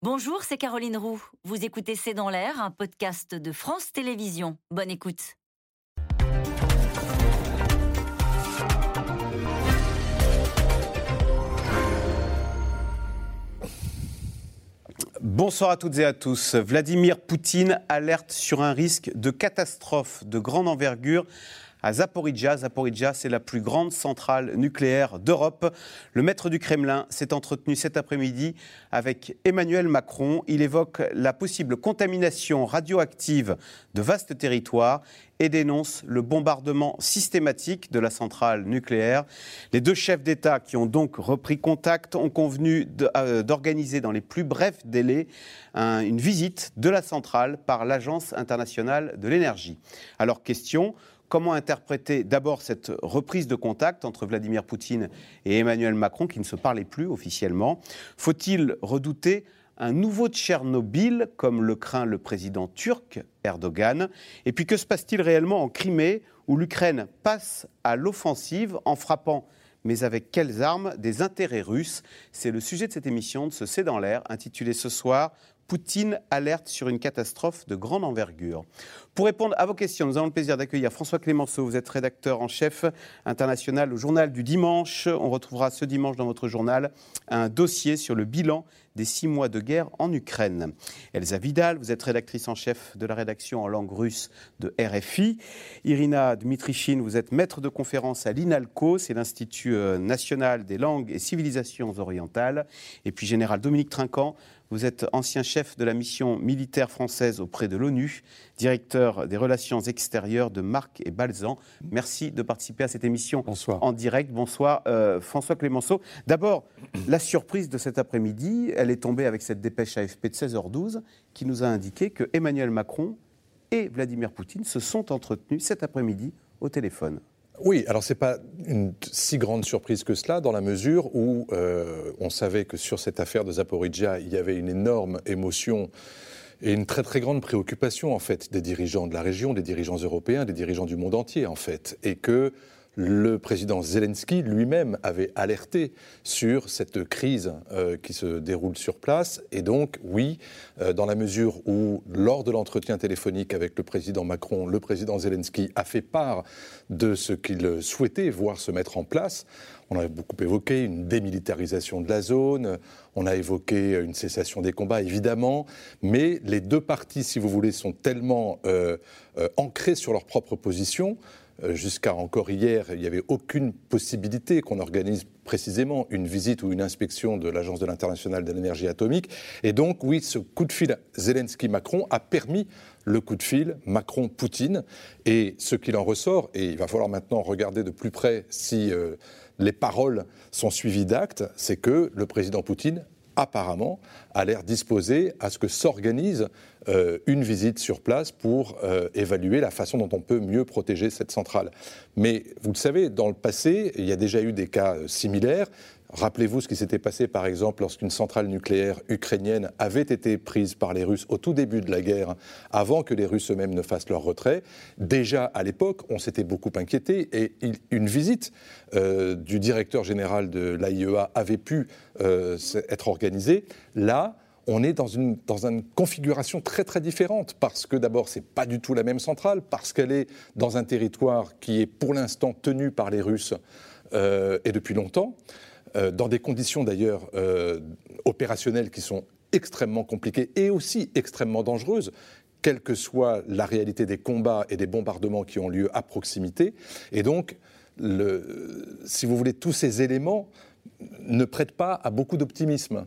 Bonjour, c'est Caroline Roux. Vous écoutez C'est dans l'air, un podcast de France Télévisions. Bonne écoute. Bonsoir à toutes et à tous. Vladimir Poutine alerte sur un risque de catastrophe de grande envergure à Zaporizhia. Zaporizhia, c'est la plus grande centrale nucléaire d'Europe. Le maître du Kremlin s'est entretenu cet après-midi avec Emmanuel Macron. Il évoque la possible contamination radioactive de vastes territoires et dénonce le bombardement systématique de la centrale nucléaire. Les deux chefs d'État qui ont donc repris contact ont convenu euh, d'organiser dans les plus brefs délais une visite de la centrale par l'Agence internationale de l'énergie. Alors question, Comment interpréter d'abord cette reprise de contact entre Vladimir Poutine et Emmanuel Macron, qui ne se parlaient plus officiellement? Faut-il redouter un nouveau Tchernobyl, comme le craint le président turc Erdogan? Et puis que se passe-t-il réellement en Crimée, où l'Ukraine passe à l'offensive en frappant mais avec quelles armes des intérêts russes? C'est le sujet de cette émission de ce C'est dans l'air, intitulée ce soir Poutine alerte sur une catastrophe de grande envergure. Pour répondre à vos questions, nous avons le plaisir d'accueillir François Clémenceau. Vous êtes rédacteur en chef international au journal du dimanche. On retrouvera ce dimanche dans votre journal un dossier sur le bilan des six mois de guerre en Ukraine. Elsa Vidal, vous êtes rédactrice en chef de la rédaction en langue russe de RFI. Irina Dmitrichine, vous êtes maître de conférence à l'INALCO, c'est l'Institut euh, national des langues et civilisations orientales. Et puis général Dominique Trinquant, vous êtes ancien chef de la mission militaire française auprès de l'ONU, directeur des relations extérieures de Marc et Balzan. Merci de participer à cette émission en direct. Bonsoir euh, François Clémenceau. D'abord, la surprise de cet après-midi, elle est tombée avec cette dépêche AFP de 16h12 qui nous a indiqué que Emmanuel Macron et Vladimir Poutine se sont entretenus cet après-midi au téléphone. Oui, alors ce n'est pas une si grande surprise que cela, dans la mesure où euh, on savait que sur cette affaire de Zaporizhia, il y avait une énorme émotion et une très très grande préoccupation en fait des dirigeants de la région, des dirigeants européens, des dirigeants du monde entier en fait, et que le président Zelensky lui-même avait alerté sur cette crise euh, qui se déroule sur place. Et donc, oui, euh, dans la mesure où, lors de l'entretien téléphonique avec le président Macron, le président Zelensky a fait part de ce qu'il souhaitait voir se mettre en place, on a beaucoup évoqué une démilitarisation de la zone, on a évoqué une cessation des combats, évidemment, mais les deux parties, si vous voulez, sont tellement euh, ancrées sur leur propre position jusqu'à encore hier, il n'y avait aucune possibilité qu'on organise précisément une visite ou une inspection de l'Agence de l'international de l'énergie atomique. Et donc, oui, ce coup de fil Zelensky-Macron a permis le coup de fil Macron-Poutine. Et ce qu'il en ressort, et il va falloir maintenant regarder de plus près si euh, les paroles sont suivies d'actes, c'est que le président Poutine apparemment, a l'air disposé à ce que s'organise euh, une visite sur place pour euh, évaluer la façon dont on peut mieux protéger cette centrale. Mais vous le savez, dans le passé, il y a déjà eu des cas euh, similaires. Rappelez-vous ce qui s'était passé, par exemple, lorsqu'une centrale nucléaire ukrainienne avait été prise par les Russes au tout début de la guerre, avant que les Russes eux-mêmes ne fassent leur retrait. Déjà, à l'époque, on s'était beaucoup inquiété et une visite euh, du directeur général de l'AIEA avait pu euh, être organisée. Là, on est dans une, dans une configuration très très différente parce que d'abord c'est pas du tout la même centrale parce qu'elle est dans un territoire qui est pour l'instant tenu par les Russes euh, et depuis longtemps. Euh, dans des conditions d'ailleurs euh, opérationnelles qui sont extrêmement compliquées et aussi extrêmement dangereuses quelle que soit la réalité des combats et des bombardements qui ont lieu à proximité. Et donc, si vous voulez, tous ces éléments ne prêtent pas à beaucoup d'optimisme.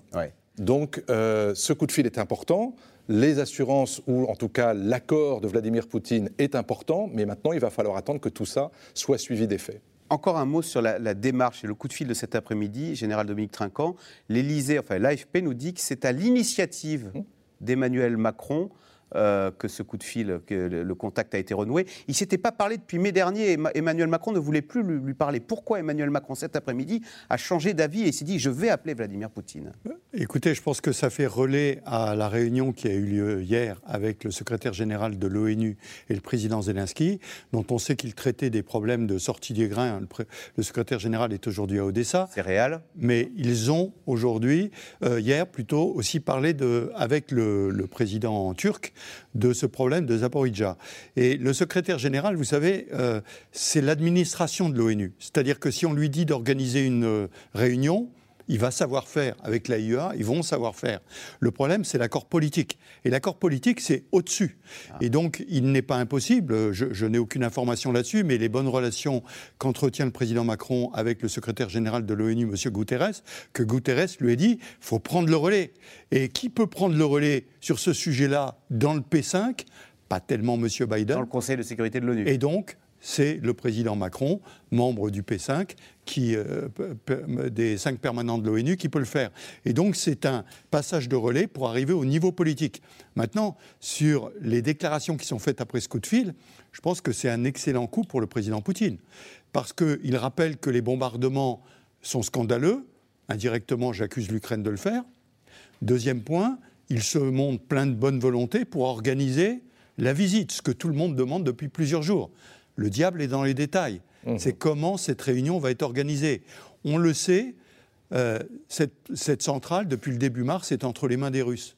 Donc, euh, ce coup de fil est important. Les assurances, ou en tout cas l'accord de Vladimir Poutine est important, mais maintenant, il va falloir attendre que tout ça soit suivi des faits. Encore un mot sur la, démarche et le coup de fil de cet après-midi, Général Dominique Trinquant. L'Élysée, enfin l'AFP nous dit que c'est à l'initiative d'Emmanuel Macron euh, que ce coup de fil, que le, contact a été renoué. Il ne s'était pas parlé depuis mai dernier. Emmanuel Macron ne voulait plus lui, parler. Pourquoi Emmanuel Macron, cet après-midi, a changé d'avis et s'est dit je vais appeler Vladimir Poutine? Écoutez, je pense que ça fait relais à la réunion qui a eu lieu hier avec le secrétaire général de l'ONU et le président Zelensky, dont on sait qu'il traitait des problèmes de sortie du grain. Le, le secrétaire général est aujourd'hui à Odessa. C'est réel? Mais ils ont aujourd'hui, euh, hier plutôt, aussi parlé de, avec le, président turc de ce problème de Zaporizhia. Et le secrétaire général, vous savez, euh, c'est l'administration de l'ONU. C'est-à-dire que si on lui dit d'organiser une euh, réunion, il va savoir faire avec l'AIEA, ils vont savoir faire. Le problème, c'est l'accord politique. Et l'accord politique, c'est au-dessus. Ah. Et donc, il n'est pas impossible, je, n'ai aucune information là-dessus, mais les bonnes relations qu'entretient le président Macron avec le secrétaire général de l'ONU, M. Guterres, que Guterres lui a dit, il faut prendre le relais. Et qui peut prendre le relais sur ce sujet-là dans le P5 pas tellement M. Biden. Dans le Conseil de sécurité de l'ONU. Et donc, c'est le président Macron, membre du P5, qui, euh, des cinq permanents de l'ONU, qui peut le faire. Et donc c'est un passage de relais pour arriver au niveau politique. Maintenant, sur les déclarations qui sont faites après ce coup de fil, je pense que c'est un excellent coup pour le président Poutine, parce qu'il rappelle que les bombardements sont scandaleux. Indirectement, j'accuse l'Ukraine de le faire. Deuxième point, il se montre plein de bonne volonté pour organiser la visite, ce que tout le monde demande depuis plusieurs jours. Le diable est dans les détails. Mmh. C'est comment cette réunion va être organisée. On le sait, euh, cette, centrale, depuis le début mars, est entre les mains des Russes.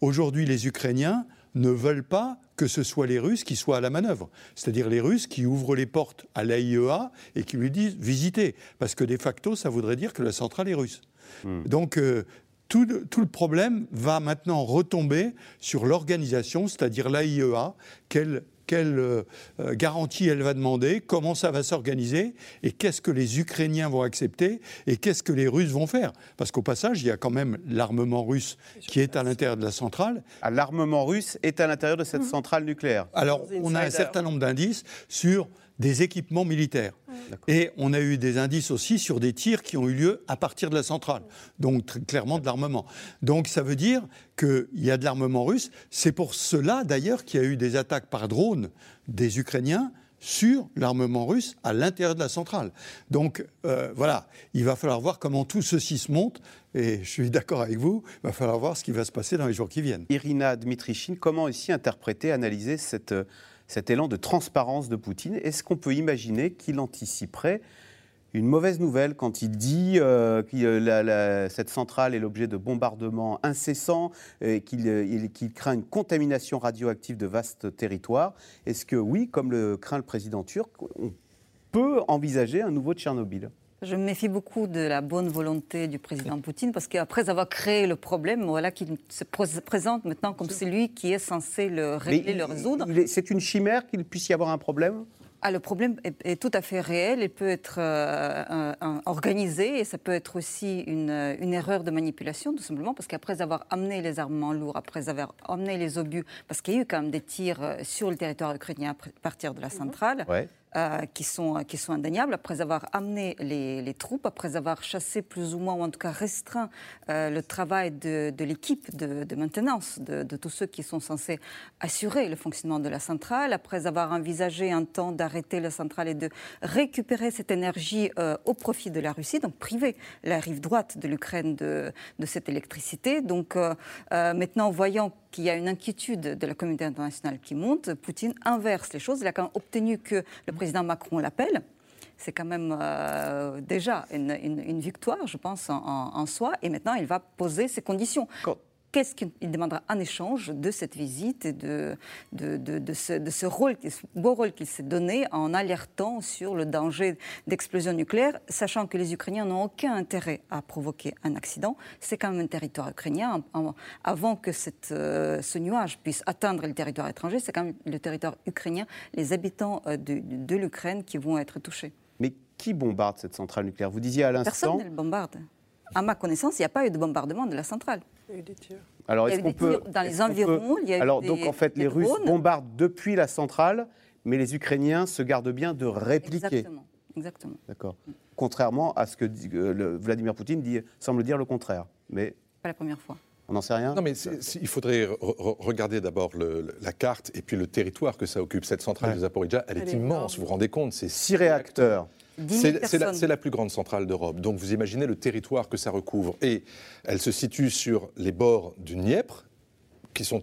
Aujourd'hui, les Ukrainiens ne veulent pas que ce soit les Russes qui soient à la manœuvre. C'est-à-dire les Russes qui ouvrent les portes à l'AIEA et qui lui disent visitez. Parce que de facto, ça voudrait dire que la centrale est russe. Mmh. Donc, euh, tout, le problème va maintenant retomber sur l'organisation, c'est-à-dire l'AIEA, qu'elle quelle euh, euh, garantie elle va demander, comment ça va s'organiser, et qu'est-ce que les Ukrainiens vont accepter, et qu'est-ce que les Russes vont faire. Parce qu'au passage, il y a quand même l'armement russe qui est à l'intérieur de la centrale. Ah, l'armement russe est à l'intérieur de cette mmh. centrale nucléaire. Alors, on a un certain nombre d'indices sur des équipements militaires. Et on a eu des indices aussi sur des tirs qui ont eu lieu à partir de la centrale, donc très clairement de l'armement. Donc ça veut dire qu'il y a de l'armement russe. C'est pour cela d'ailleurs qu'il y a eu des attaques par drone des Ukrainiens sur l'armement russe à l'intérieur de la centrale. Donc euh, voilà, il va falloir voir comment tout ceci se monte. Et je suis d'accord avec vous, il va falloir voir ce qui va se passer dans les jours qui viennent. Irina Dmitrichine, comment ici interpréter, analyser cette cet élan de transparence de Poutine. Est-ce qu'on peut imaginer qu'il anticiperait une mauvaise nouvelle quand il dit euh, que euh, cette centrale est l'objet de bombardements incessants et euh, qu'il craint une contamination radioactive de vastes territoires? Est-ce que oui, comme le craint le président turc, on peut envisager un nouveau Tchernobyl? Je me méfie beaucoup de la bonne volonté du président Poutine parce qu'après avoir créé le problème, voilà qu'il se présente maintenant comme celui qui est censé le régler, le résoudre. C'est une chimère qu'il puisse y avoir un problème? Ah, le problème est, tout à fait réel, il peut être euh, organisé et ça peut être aussi une, une, erreur de manipulation, tout simplement, parce qu'après avoir amené les armements lourds, après avoir amené les obus, parce qu'il y a eu quand même des tirs euh, sur le territoire ukrainien à partir de la mhm. centrale, euh, qui, sont, qui sont indéniables, après avoir amené les, troupes, après avoir chassé plus ou moins, ou en tout cas restreint euh, le travail de, l'équipe de, maintenance, de, tous ceux qui sont censés assurer le fonctionnement de la centrale, après avoir envisagé un temps d'arrêter la centrale et de récupérer cette énergie euh, au profit de la Russie, donc priver la rive droite de l'Ukraine de, cette électricité. Donc maintenant, voyant qu'il y a une inquiétude de la communauté internationale qui monte, Poutine inverse les choses. Il a quand même obtenu que le président Macron l'appelle. C'est quand même euh, déjà une, victoire, je pense, en, soi. Et maintenant, il va poser ses conditions qu'est-ce qu'il demandera en échange de cette visite et de, de, ce, rôle, beau rôle qu'il s'est donné en alertant sur le danger d'explosion nucléaire, sachant que les Ukrainiens n'ont aucun intérêt à provoquer un accident. C'est quand même un territoire ukrainien. Avant que cette, euh, ce nuage puisse atteindre le territoire étranger, c'est quand même le territoire ukrainien, les habitants euh, de, l'Ukraine qui vont être touchés. Mais qui bombarde cette centrale nucléaire? Vous disiez à l'instant. Personne ne le bombarde. À ma connaissance, il n'y a pas eu de bombardement de la centrale. Il y a eu des tirs. Alors, est-ce qu'on peut. Dans les environs, il y a eu Alors, donc, en fait, les Russes bombardent depuis la centrale, mais les Ukrainiens se gardent bien de répliquer. Exactement. Exactement. D'accord. Contrairement à ce que euh, Vladimir Poutine dit, semble dire le contraire. Mais... Pas la première fois. On n'en sait rien? Non, mais il faudrait regarder d'abord la carte et puis le territoire que ça occupe. Cette centrale de Zaporizhia, elle, est immense, vous vous rendez compte C'est six réacteurs. C'est la, la, plus grande centrale d'Europe. Donc vous imaginez le territoire que ça recouvre. Et elle se situe sur les bords du Dniepr, qui sont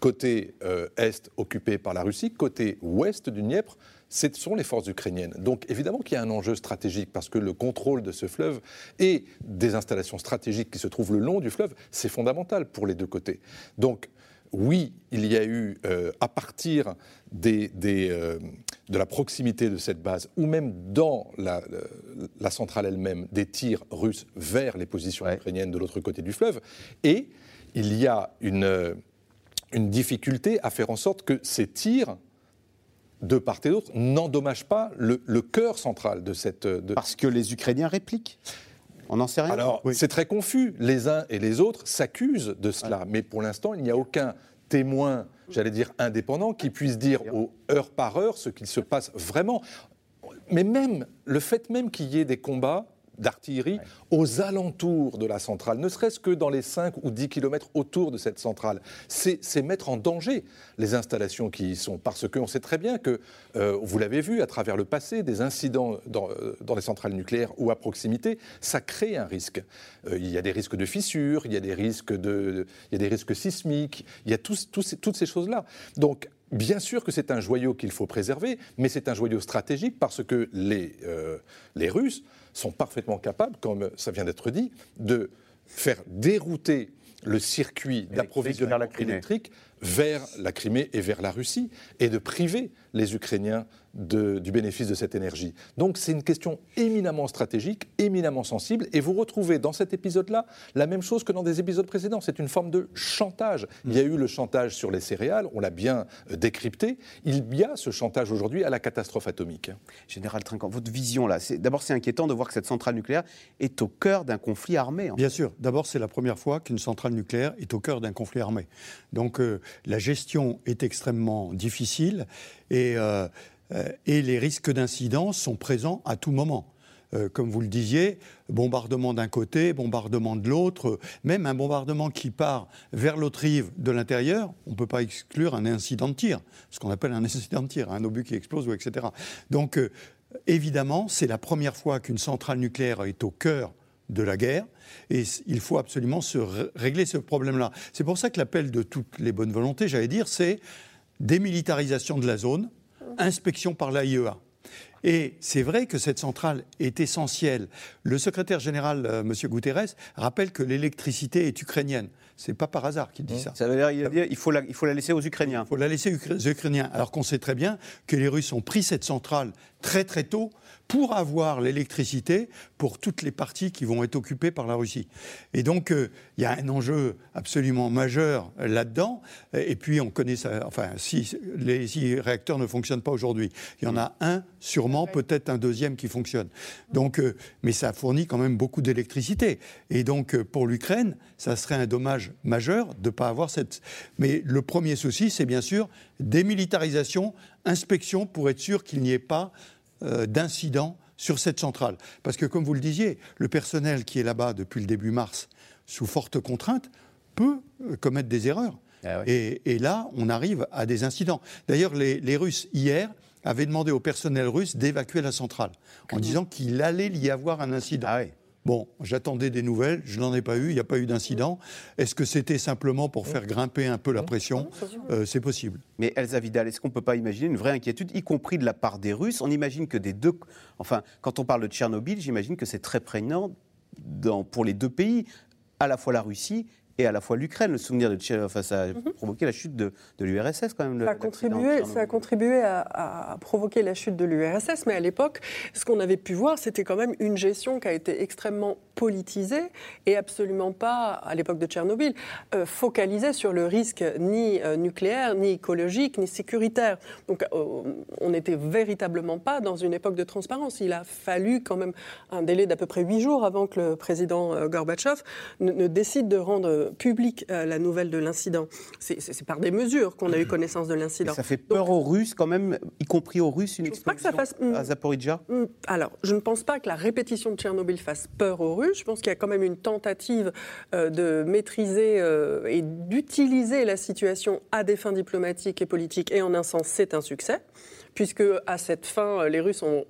côté euh, est occupés par la Russie, côté ouest du Dniepr, ce sont les forces ukrainiennes. Donc évidemment qu'il y a un enjeu stratégique parce que le contrôle de ce fleuve et des installations stratégiques qui se trouvent le long du fleuve, c'est fondamental pour les deux côtés. Donc oui, il y a eu, euh, à partir des, euh, de la proximité de cette base, ou même dans la, la centrale elle-même, des tirs russes vers les positions ukrainiennes de l'autre côté du fleuve, et il y a une, une difficulté à faire en sorte que ces tirs de part et d'autre n'endommagent pas le, cœur central de cette... Parce que les Ukrainiens répliquent on n'en sait rien. Alors, c'est très confus. Les uns et les autres s'accusent de cela. Mais pour l'instant, il n'y a aucun témoin, j'allais dire indépendant, qui puisse dire au heure par heure ce qu'il se passe vraiment. Mais même le fait même qu'il y ait des combats d'artillerie aux alentours de la centrale, ne serait-ce que dans les 5 ou 10 kilomètres autour de cette centrale. C'est mettre en danger les installations qui y sont, parce qu'on sait très bien que, euh, vous l'avez vu à travers le passé, des incidents dans, euh, dans, les centrales nucléaires ou à proximité, ça crée un risque. Euh, il y a des risques de fissures, il y a des risques, de, il y a des risques sismiques, il y a toutes ces choses-là. Donc, Bien sûr que c'est un joyau qu'il faut préserver, mais c'est un joyau stratégique parce que les, les Russes sont parfaitement capables, comme ça vient d'être dit, de faire dérouter le circuit d'approvisionnement électrique vers la Crimée et vers la Russie, et de priver les Ukrainiens du bénéfice de cette énergie. Donc c'est une question éminemment stratégique, éminemment sensible, et vous retrouvez dans cet épisode-là la même chose que dans des épisodes précédents. C'est une forme de chantage. Il y a eu le chantage sur les céréales, on l'a bien euh, décrypté. Il y a ce chantage aujourd'hui à la catastrophe atomique. Général Trinquant, votre vision là, d'abord c'est inquiétant de voir que cette centrale nucléaire est au cœur d'un conflit armé. Bien sûr. D'abord c'est la première fois qu'une centrale nucléaire est au cœur d'un conflit armé. Donc euh, la gestion est extrêmement difficile et euh, euh, et les risques d'incidents sont présents à tout moment. Euh, comme vous le disiez, bombardement d'un côté, bombardement de l'autre, même un bombardement qui part vers l'autre rive de l'intérieur, on ne peut pas exclure un incident de tir, ce qu'on appelle un incident de tir, un obus qui explose, etc. Donc, évidemment, c'est la première fois qu'une centrale nucléaire est au cœur de la guerre, et il faut absolument se régler ce problème-là. C'est pour ça que l'appel de toutes les bonnes volontés, j'allais dire, c'est démilitarisation de la zone, inspection par l'AIEA. Et c'est vrai que cette centrale est essentielle. Le secrétaire général, euh, M. Guterres, rappelle que l'électricité est ukrainienne. C'est pas par hasard qu'il dit mmh. ça. Ça veut dire qu'il faut, la, il faut la laisser aux Ukrainiens. Il faut la laisser aux Ukrainiens. Alors qu'on sait très bien que les Russes ont pris cette centrale très très tôt pour avoir l'électricité pour toutes les parties qui vont être occupées par la Russie. Et donc, euh, il y a un enjeu absolument majeur là-dedans. Et puis, on connaît ça. Enfin, si les six réacteurs ne fonctionnent pas aujourd'hui, il y en a un, sûrement, peut-être un deuxième qui fonctionne. Donc, euh, mais ça fournit quand même beaucoup d'électricité. Et donc, euh, pour l'Ukraine, ça serait un dommage majeur de ne pas avoir cette. Mais le premier souci, c'est bien sûr démilitarisation, inspection pour être sûr qu'il n'y ait pas d'incidents sur cette centrale. Parce que, comme vous le disiez, le personnel qui est là-bas depuis le début mars, sous forte contrainte, peut euh, commettre des erreurs. Ah et, là, on arrive à des incidents. D'ailleurs, les, Russes, hier, avaient demandé au personnel russe d'évacuer la centrale, en disant qu'il allait y avoir un incident. Ah Bon, j'attendais des nouvelles, je n'en ai pas eu, il n'y a pas eu d'incident. Est-ce que c'était simplement pour faire grimper un peu la pression? Euh, C'est possible. Mais Elsa Vidal, est-ce qu'on ne peut pas imaginer une vraie inquiétude, y compris de la part des Russes? On imagine que des deux. Enfin, quand on parle de Tchernobyl, j'imagine que c'est très prégnant pour les deux pays, à la fois la Russie et à la fois l'Ukraine. Le souvenir de Tchétchénie, enfin, ça a mhm. provoqué la chute de, l'URSS quand même. ça, a contribué, ça a contribué à, provoquer la chute de l'URSS, mais à l'époque, ce qu'on avait pu voir, c'était quand même une gestion qui a été extrêmement politisée et absolument pas, à l'époque de Tchernobyl, euh, focalisée sur le risque ni euh, nucléaire, ni écologique, ni sécuritaire. Donc euh, on n'était véritablement pas dans une époque de transparence. Il a fallu quand même un délai d'à peu près huit jours avant que le président Gorbatchev ne décide de rendre public euh, la nouvelle de l'incident. C'est par des mesures qu'on a eu connaissance de l'incident. Ça fait peur aux Russes quand même, y compris aux Russes, une explosion à Zaporizhia hmm, Alors, je ne pense pas que la répétition de Tchernobyl fasse peur aux Russes. Je pense qu'il y a quand même une tentative de maîtriser et d'utiliser la situation à des fins diplomatiques et politiques. Et en un sens, c'est un succès puisque à cette fin, les Russes ont,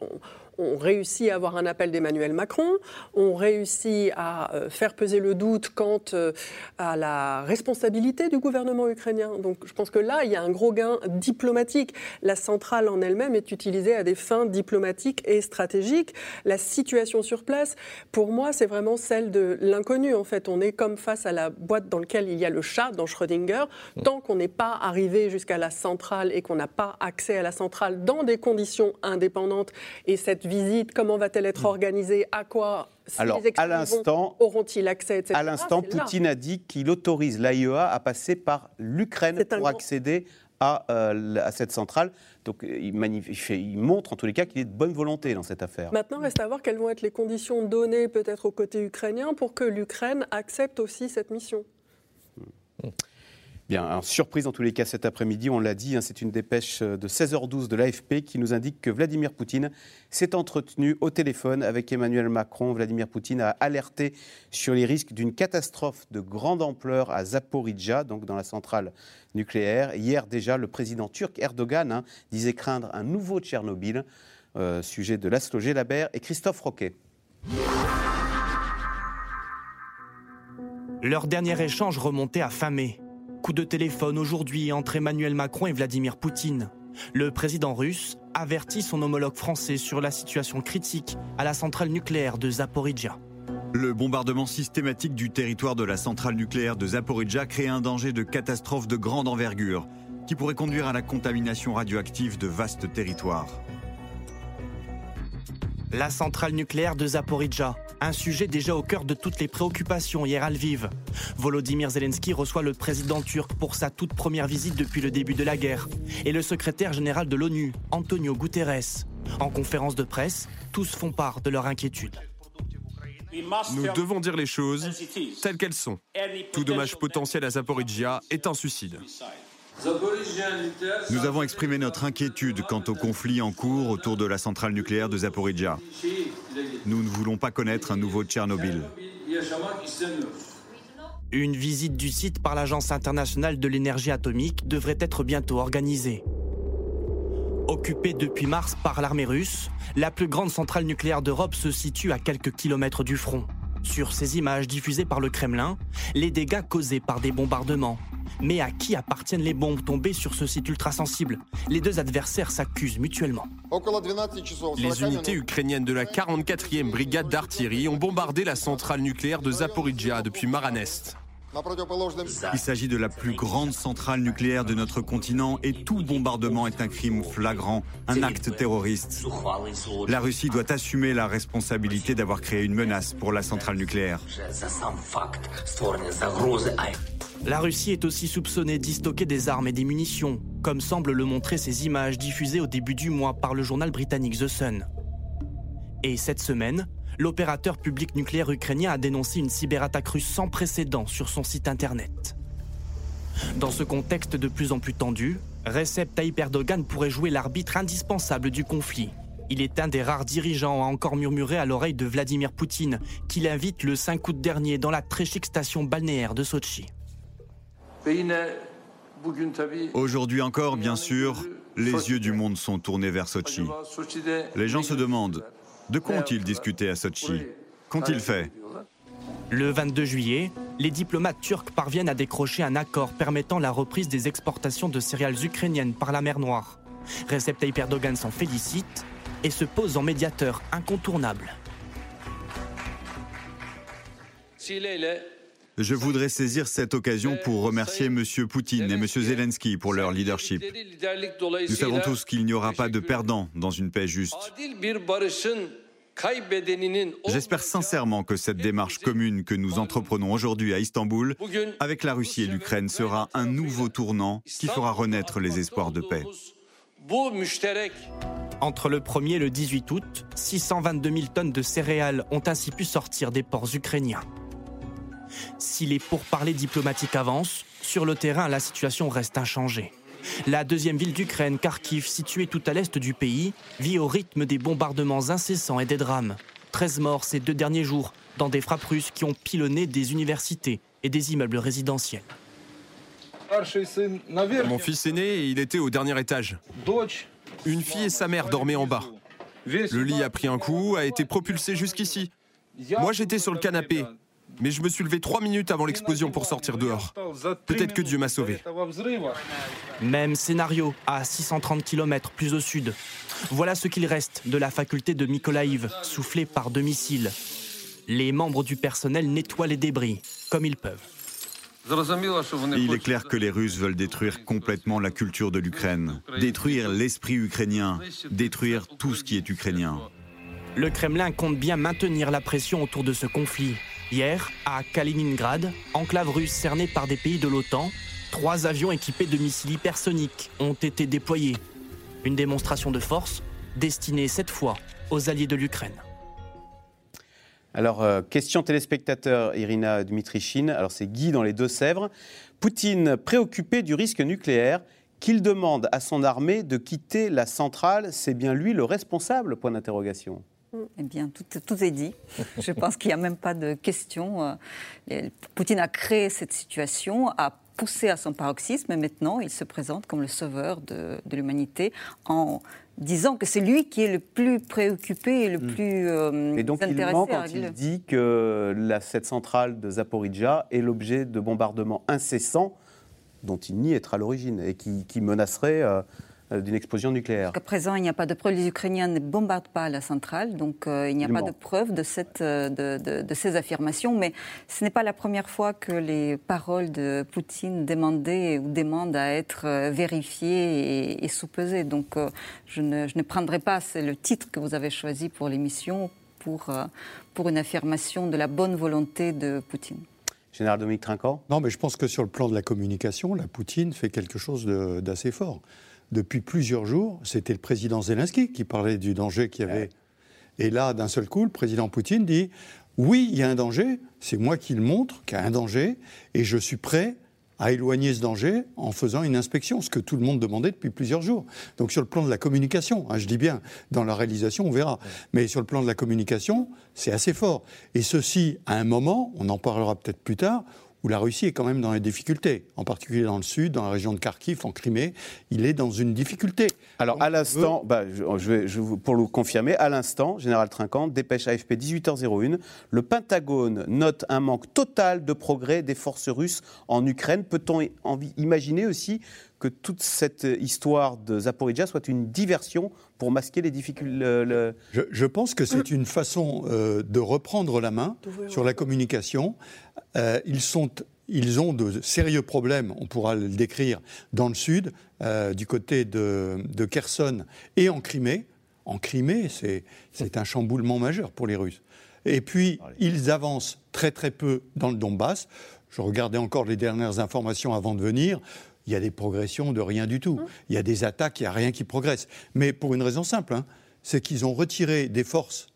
on réussit à avoir un appel d'Emmanuel Macron, on réussit à euh, faire peser le doute quant euh, à la responsabilité du gouvernement ukrainien. Donc je pense que là, il y a un gros gain diplomatique. La centrale en elle-même est utilisée à des fins diplomatiques et stratégiques. La situation sur place, pour moi, c'est vraiment celle de l'inconnu. En fait, on est comme face à la boîte dans laquelle il y a le chat dans Schrödinger. Tant qu'on n'est pas arrivé jusqu'à la centrale et qu'on n'a pas accès à la centrale dans des conditions indépendantes et cette visite Comment va-t-elle être hmm. organisée À quoi Alors, à l'instant, auront-ils accès, À l'instant, Poutine a dit qu'il autorise l'AIEA à passer par l'Ukraine pour accéder à, euh, à, cette centrale. Donc il, il, montre en tous les cas qu'il est de bonne volonté dans cette affaire. Maintenant, reste à voir quelles vont être les conditions données peut-être au côté ukrainien pour que l'Ukraine accepte aussi cette mission. Hmm. Bien, surprise en tous les cas cet après-midi, on l'a dit, hein, c'est une dépêche de 16h12 de l'AFP qui nous indique que Vladimir Poutine s'est entretenu au téléphone avec Emmanuel Macron. Vladimir Poutine a alerté sur les risques d'une catastrophe de grande ampleur à Zaporizhia, donc dans la centrale nucléaire. Hier déjà, le président turc Erdogan hein, disait craindre un nouveau Tchernobyl, euh, sujet de Laszlo Gelabert et Christophe Roquet. Leur dernier échange remontait à fin mai. Coup de téléphone aujourd'hui entre Emmanuel Macron et Vladimir Poutine. Le président russe avertit son homologue français sur la situation critique à la centrale nucléaire de Zaporizhia. Le bombardement systématique du territoire de la centrale nucléaire de Zaporizhia crée un danger de catastrophe de grande envergure qui pourrait conduire à la contamination radioactive de vastes territoires. La centrale nucléaire de Zaporizhia un sujet déjà au cœur de toutes les préoccupations hier à Lviv. Volodymyr Zelensky reçoit le président turc pour sa toute première visite depuis le début de la guerre et le secrétaire général de l'ONU, Antonio Guterres. En conférence de presse, tous font part de leur inquiétude. Nous devons dire les choses telles qu'elles sont. Tout dommage potentiel à Zaporizhia est un suicide. Nous avons exprimé notre inquiétude quant au conflit en cours autour de la centrale nucléaire de Zaporizhia. Nous ne voulons pas connaître un nouveau Tchernobyl. Une visite du site par l'Agence internationale de l'énergie atomique devrait être bientôt organisée. Occupée depuis mars par l'armée russe, la plus grande centrale nucléaire d'Europe se situe à quelques kilomètres du front. Sur ces images diffusées par le Kremlin, les dégâts causés par des bombardements mais à qui appartiennent les bombes tombées sur ce site ultra sensible Les deux adversaires s'accusent mutuellement. Les unités ukrainiennes de la 44e brigade d'artillerie ont bombardé la centrale nucléaire de Zaporizhia depuis Maranest. Il s'agit de la plus grande centrale nucléaire de notre continent et tout bombardement est un crime flagrant, un acte terroriste. La Russie doit assumer la responsabilité d'avoir créé une menace pour la centrale nucléaire. La Russie est aussi soupçonnée d'y stocker des armes et des munitions, comme semblent le montrer ces images diffusées au début du mois par le journal britannique The Sun. Et cette semaine, l'opérateur public nucléaire ukrainien a dénoncé une cyberattaque russe sans précédent sur son site internet. Dans ce contexte de plus en plus tendu, Recep Tayyip Erdogan pourrait jouer l'arbitre indispensable du conflit. Il est un des rares dirigeants à encore murmurer à l'oreille de Vladimir Poutine, qui l'invite le 5 août dernier dans la très chic station balnéaire de Sochi. Aujourd'hui encore, bien sûr, les yeux du monde sont tournés vers Sochi. Les gens se demandent, de quoi ont-ils discuté à Sochi? Qu'ont-ils fait? Le 22 juillet, les diplomates turcs parviennent à décrocher un accord permettant la reprise des exportations de céréales ukrainiennes par la mer Noire. Recep Tayyip Erdogan s'en félicite et se pose en médiateur incontournable. Je voudrais saisir cette occasion pour remercier M. Poutine et M. Zelensky pour leur leadership. Nous savons tous qu'il n'y aura pas de perdants dans une paix juste. J'espère sincèrement que cette démarche commune que nous entreprenons aujourd'hui à Istanbul avec la Russie et l'Ukraine sera un nouveau tournant qui fera renaître les espoirs de paix. Entre le 1er et le 18 août, 622 000 tonnes de céréales ont ainsi pu sortir des ports ukrainiens. Si les pourparlers diplomatiques avancent, sur le terrain, la situation reste inchangée. La deuxième ville d'Ukraine, Kharkiv, située tout à l'est du pays, vit au rythme des bombardements incessants et des drames. 200 000 13 morts ces deux derniers jours dans des frappes russes qui ont pilonné des universités et des immeubles résidentiels. Mon fils aîné, il était au dernier étage. Une fille et sa mère dormaient en bas. Le lit a pris un coup, a été propulsé jusqu'ici. Moi, j'étais sur le canapé, mais je me suis levé trois minutes avant l'explosion pour sortir dehors. Peut-être que Dieu m'a sauvé. Même scénario à 630 km plus au sud. Voilà ce qu'il reste de la faculté de Mykolaïv, soufflée par deux missiles. Les membres du personnel nettoient les débris, comme ils peuvent. Il est clair que les Russes veulent détruire complètement la culture de l'Ukraine, détruire l'esprit ukrainien, détruire tout ce qui est ukrainien. Le Kremlin compte bien maintenir la pression autour de ce conflit. Hier, à Kaliningrad, enclave russe cernée par des pays de l'OTAN, trois avions équipés de missiles hypersoniques ont été déployés. Une démonstration de force destinée cette fois aux alliés de l'Ukraine. Alors, euh, question téléspectateur, Irina Dmitrichine. Alors, c'est Guy dans les Deux-Sèvres. Poutine, préoccupé du risque nucléaire, qu'il demande à son armée de quitter la centrale, c'est bien lui le responsable? Point d'interrogation. Eh bien, tout, tout est dit. Je pense qu'il n'y a même pas de question. Euh, Poutine a créé cette situation, a poussé à son paroxysme, et maintenant il se présente comme le sauveur de, de l'humanité en disant que c'est lui qui est le plus préoccupé et le Hmm. plus euh, Et donc, il ment quand il dit que la, cette centrale de Zaporizhia est l'objet de bombardements incessants dont il nie être à l'origine et qui, qui menacerait euh, d'une explosion nucléaire. Jusqu'à présent, il n'y a pas de preuve. Les Ukrainiens ne bombardent pas la centrale, donc euh, il n'y a pas de preuve de, cette, euh, de, de- de ces affirmations. Mais ce n'est pas la première fois que les paroles de Poutine demandaient ou demandent à être euh, vérifiées et, et sous-pesées. Donc euh, je, ne, je ne prendrai pas, c'est le titre que vous avez choisi pour l'émission, pour, euh, pour une affirmation de la bonne volonté de Poutine. Général Dominique Trinquant? Non, mais je pense que sur le plan de la communication, la Poutine fait quelque chose d'assez fort. Depuis plusieurs jours, c'était le président Zelensky qui parlait du danger qu'il y avait. Et là, d'un seul coup, le président Poutine dit Oui, il y a un danger, c'est moi qui le montre qu'il y a un danger, et je suis prêt à éloigner ce danger en faisant une inspection, ce que tout le monde demandait depuis plusieurs jours. Donc sur le plan de la communication, hein, je dis bien, dans la réalisation, on verra. Mais sur le plan de la communication, c'est assez fort. Et ceci, à un moment, on en parlera peut-être plus tard, où la Russie est quand même dans les difficultés, en particulier dans le sud, dans la région de Kharkiv, en Crimée, il est dans une difficulté. Alors, à l'instant, bah, je, je vais, je vous- pour le confirmer, à l'instant, Général Trinquant, dépêche AFP 18h01, le Pentagone note un manque total de progrès des forces russes en Ukraine. Peut-on imaginer aussi que toute cette histoire de Zaporizhia soit une diversion pour masquer les difficultés le- le- Je, je pense que c'est une façon euh, de reprendre la main sur la communication. Euh, ils, sont, ils ont de sérieux problèmes, on pourra le décrire, dans le sud, euh, du côté de, de Kherson et en Crimée. En Crimée, c'est c'est un chamboulement majeur pour les Russes. Et puis, ils avancent très très peu dans le Donbass. Je regardais encore les dernières informations avant de venir. Il y a des progressions de rien du tout. Il y a des attaques, il n'y a rien qui progresse. Mais pour une raison simple, hein, c'est qu'ils ont retiré des forces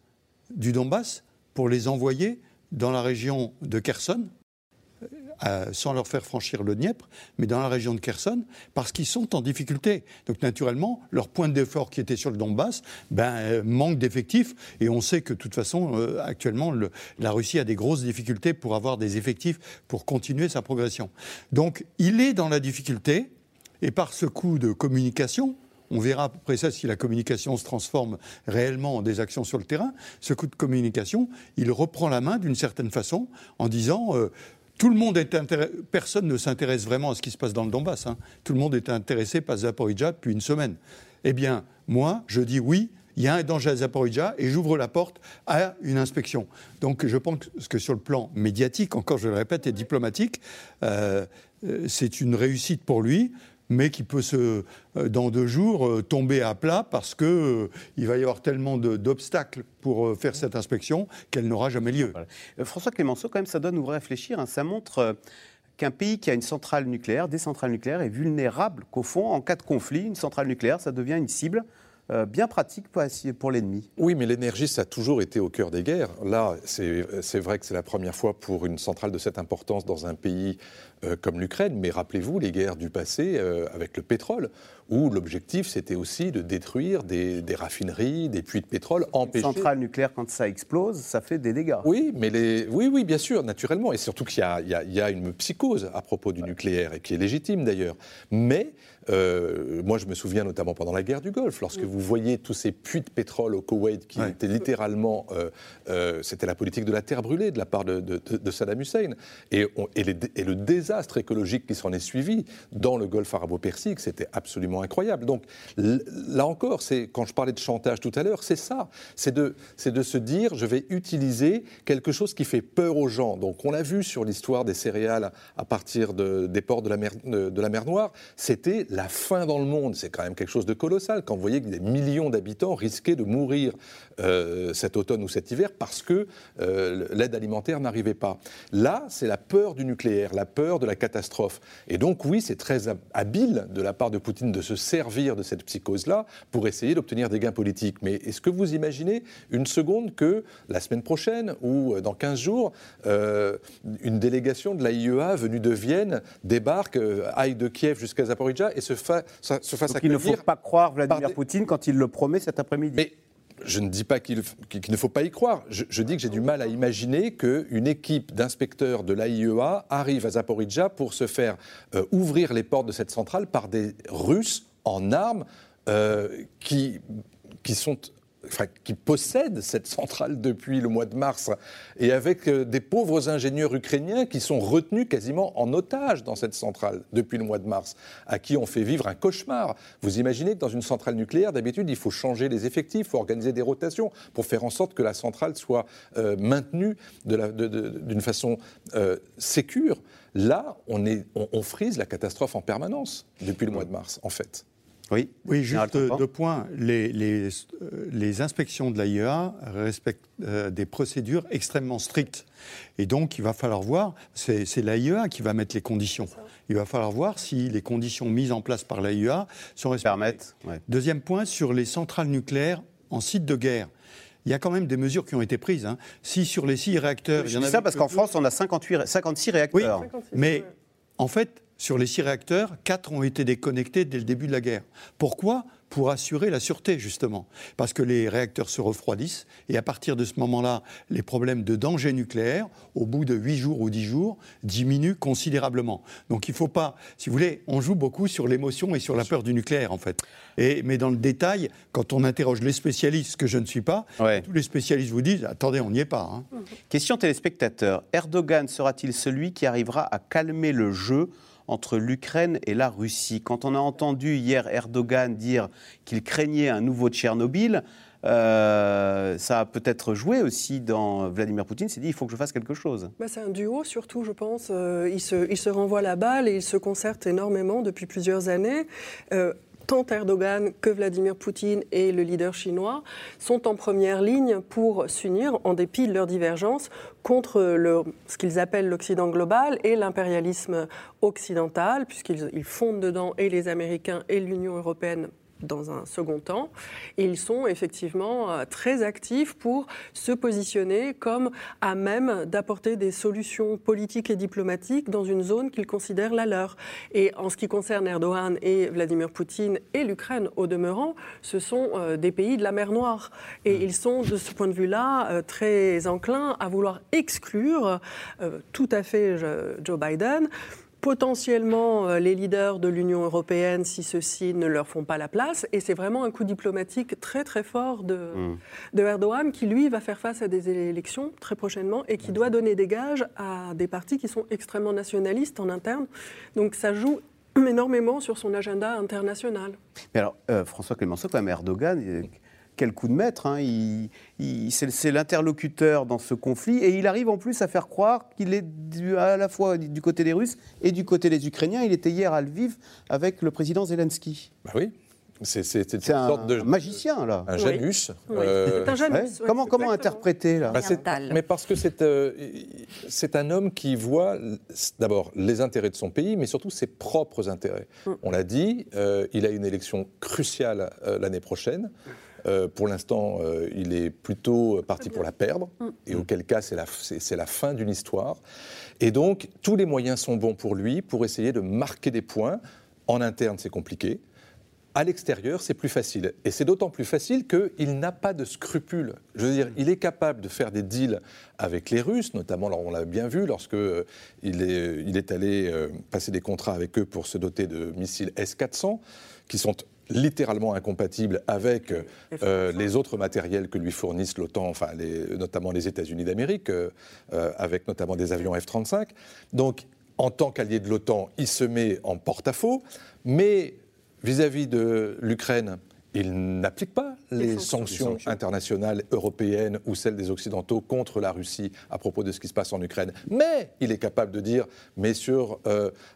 du Donbass pour les envoyer dans la région de Kherson, euh, sans leur faire franchir le Dniepr, mais dans la région de Kherson, parce qu'ils sont en difficulté. Donc naturellement, leur point d'effort qui était sur le Donbass ben, euh, manque d'effectifs, et on sait que de toute façon, euh, actuellement, le- la Russie a des grosses difficultés pour avoir des effectifs pour continuer sa progression. Donc il est dans la difficulté, et par ce coup de communication, on verra après ça si la communication se transforme réellement en des actions sur le terrain. Ce coup de communication, il reprend la main d'une certaine façon en disant euh, tout le monde est personne ne s'intéresse vraiment à ce qui se passe dans le Donbass. hein. Tout le monde est intéressé par Zaporizhia depuis une semaine. Eh bien, moi, je dis oui. Il y a un danger à Zaporizhia et j'ouvre la porte à une inspection. Donc je pense que sur le plan médiatique, encore je le répète, et diplomatique, euh, euh, c'est une réussite pour lui mais qui peut se, euh, dans deux jours euh, tomber à plat parce que euh, il va y avoir tellement d'obstacles pour faire cette inspection qu'elle n'aura jamais lieu. François Clémenceau, quand même, ça doit nous réfléchir. hein. Ça montre qu'un pays qui a une centrale nucléaire, des centrales nucléaires, est vulnérable, qu'au fond, en cas de conflit, une centrale nucléaire, ça devient une cible euh, bien pratique pour l'ennemi. Oui, mais l'énergie, ça a toujours été au cœur des guerres. Là, c'est vrai que c'est la première fois pour une centrale de cette importance dans un pays euh, comme l'Ukraine, mais rappelez-vous les guerres du passé euh, avec le pétrole, où l'objectif c'était aussi de détruire des, raffineries, des puits de pétrole, empêcher. Une centrale nucléaire, quand ça explose, ça fait des dégâts. Oui, mais les... oui, oui, bien sûr, naturellement, et surtout qu'il y, y, a une psychose à propos du nucléaire, et qui est légitime d'ailleurs. Mais euh, moi, je me souviens notamment pendant la guerre du Golfe, lorsque vous voyez tous ces puits de pétrole au Koweït qui étaient littéralement, euh, euh, c'était la politique de la terre brûlée de la part de, Saddam Hussein, et, et, le désastre écologique qui s'en est suivi dans le Golfe arabo-persique, c'était absolument incroyable. Donc là encore, c'est quand je parlais de chantage tout à l'heure, c'est ça, c'est de, de se dire, je vais utiliser quelque chose qui fait peur aux gens. Donc on l'a vu sur l'histoire des céréales à partir des ports de la mer, de la mer Noire, c'était la faim dans le monde, c'est quand même quelque chose de colossal quand vous voyez que des millions d'habitants risquaient de mourir euh, cet automne ou cet hiver parce que euh, l'aide alimentaire n'arrivait pas. Là, c'est la peur du nucléaire, la peur de la catastrophe. Et donc oui, c'est très habile de la part de Poutine de se servir de cette psychose-là pour essayer d'obtenir des gains politiques. Mais est-ce que vous imaginez une seconde que la semaine prochaine ou euh, dans 15 jours, une délégation de la IEA venue de Vienne débarque, aille de Kiev jusqu'à Zaporizhia se, fa se fasse Il ne faut pas croire Vladimir Poutine quand il le promet cet après-midi. Mais je ne dis pas qu'il ne faut pas y croire. Je, dis que j'ai du mal à imaginer qu'une équipe d'inspecteurs de l'AIEA arrive à Zaporizhia pour se faire euh, ouvrir les portes de cette centrale par des Russes en armes euh, qui, qui sont qui possède cette centrale depuis le mois de mars, et avec euh, des pauvres ingénieurs ukrainiens qui sont retenus quasiment en otage dans cette centrale depuis le mois de mars, à qui on fait vivre un cauchemar. Vous imaginez que dans une centrale nucléaire, d'habitude, il faut changer les effectifs, il faut organiser des rotations pour faire en sorte que la centrale soit euh, maintenue d'une façon euh, sécure. Là, on, frise la catastrophe en permanence depuis le mois de mars, en fait. Oui, oui juste deux points. Les, les, euh, les inspections de l'AIEA respectent euh, des procédures extrêmement strictes. Et donc, il va falloir voir, c'est l'AIEA qui va mettre les conditions. Il va falloir voir si les conditions mises en place par l'AIEA sont respectées. Deuxième point, sur les centrales nucléaires en site de guerre il y a quand même des mesures qui ont été prises. Hein. Si sur les six réacteurs. Je dis ça parce qu'en France, on a 58, 56 réacteurs. Oui, mais en fait, sur les six réacteurs, quatre ont été déconnectés dès le début de la guerre. Pourquoi? Pour assurer la sûreté, justement. Parce que les réacteurs se refroidissent et à partir de ce moment-là, les problèmes de danger nucléaire, au bout de huit jours ou dix jours, diminuent considérablement. Donc il ne faut pas, si vous voulez, on joue beaucoup sur l'émotion et sur la peur du nucléaire, en fait. Et, mais dans le détail, quand on interroge les spécialistes, ce que je ne suis pas, tous les spécialistes vous disent attendez, on n'y est pas. Hein. Question téléspectateur Erdogan sera-t-il celui qui arrivera à calmer le jeu entre l'Ukraine et la Russie. Quand on a entendu hier Erdogan dire qu'il craignait un nouveau Tchernobyl, euh, ça a peut-être joué aussi dans Vladimir Poutine s'est dit il faut que je fasse quelque chose. Bah, c'est un duo surtout, je pense. Euh, il, se, renvoie la balle et il se concerte énormément depuis plusieurs années. Euh, tant Erdogan que Vladimir Poutine et le leader chinois sont en première ligne pour s'unir, en dépit de leurs divergences, contre ce qu'ils appellent l'Occident global et l'impérialisme occidental, puisqu'ils fondent dedans et les Américains et l'Union européenne dans un second temps. ils sont effectivement euh, très actifs pour se positionner comme à même d'apporter des solutions politiques et diplomatiques dans une zone qu'ils considèrent la leur. Et en ce qui concerne Erdogan et Vladimir Poutine et l'Ukraine, au demeurant, ce sont euh, des pays de la mer Noire. Et ils sont, de ce point de vue-là, euh, très enclins à vouloir exclure tout à fait Joe Biden potentiellement euh, les leaders de l'Union européenne si ceux-ci ne leur font pas la place. Et c'est vraiment un coup diplomatique très très fort de, mm. de, Erdogan qui, lui, va faire face à des élections très prochainement et qui doit donner des gages à des partis qui sont extrêmement nationalistes en interne. Donc ça joue énormément sur son agenda international. Mais alors, euh, François Clémenceau, quand même, Erdogan, quel coup de maître. Hein. c'est l'interlocuteur dans ce conflit et il arrive en plus à faire croire qu'il est à la fois du côté des Russes et du côté des Ukrainiens. Il était hier à Lviv avec le président Zelensky. Bah oui. C'est un sorte de magicien, là. Un Janus. c'est un Janus. comment comment interpréter, là? Bah, Mais parce que c'est un homme qui voit d'abord les intérêts de son pays, mais surtout ses propres intérêts. Mm. On l'a dit, il a une élection cruciale l'année prochaine. Euh, pour l'instant, euh, il est plutôt parti pour la perdre, mm. et auquel cas c'est la, la, fin d'une histoire. Et donc, tous les moyens sont bons pour lui pour essayer de marquer des points. En interne, c'est compliqué. À l'extérieur, c'est plus facile. Et c'est d'autant plus facile qu'il n'a pas de scrupules. Je veux dire, il est capable de faire des deals avec les Russes, notamment, on l'a bien vu, lorsqu'il euh, il est, il est allé passer des contrats avec eux pour se doter de missiles S-400, qui sont littéralement incompatible avec euh, les autres matériels que lui fournissent l'OTAN, enfin notamment les États-Unis d'Amérique, euh, euh, avec notamment des avions F-35. Donc, en tant qu'allié de l'OTAN, il se met en porte-à-faux, mais vis-à-vis de l'Ukraine, il n'applique pas les, sanctions, internationales européennes ou celles des Occidentaux contre la Russie à propos de ce qui se passe en Ukraine. Mais il est capable de dire, mais sur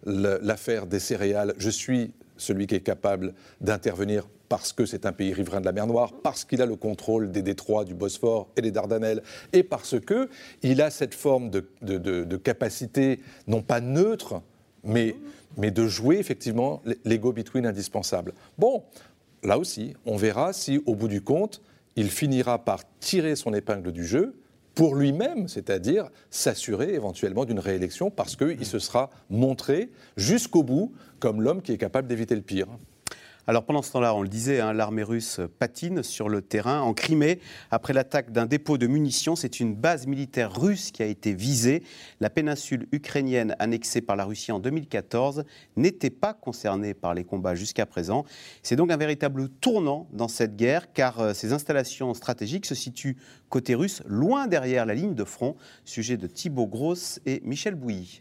l'affaire des céréales, je suis celui qui est capable d'intervenir parce que c'est un pays riverain de la mer Noire, parce qu'il a le contrôle des détroits du Bosphore et des Dardanelles, et parce qu'il a cette forme de, capacité, non pas neutre, mais, mais de jouer effectivement l'ego between indispensable. Bon, là aussi, on verra si au bout du compte, il finira par tirer son épingle du jeu, pour lui-même, c'est-à-dire s'assurer éventuellement d'une réélection parce qu'il se sera montré jusqu'au bout comme l'homme qui est capable d'éviter le pire. Alors pendant ce temps-là, on le disait, hein, l'armée russe patine sur le terrain. En Crimée, après l'attaque d'un dépôt de munitions, c'est une base militaire russe qui a été visée. La péninsule ukrainienne annexée par la Russie en 2014 n'était pas concernée par les combats jusqu'à présent. C'est donc un véritable tournant dans cette guerre, car euh, ces installations stratégiques se situent côté russe, loin derrière la ligne de front. Sujet de Thibaut Gross et Michel Bouilly.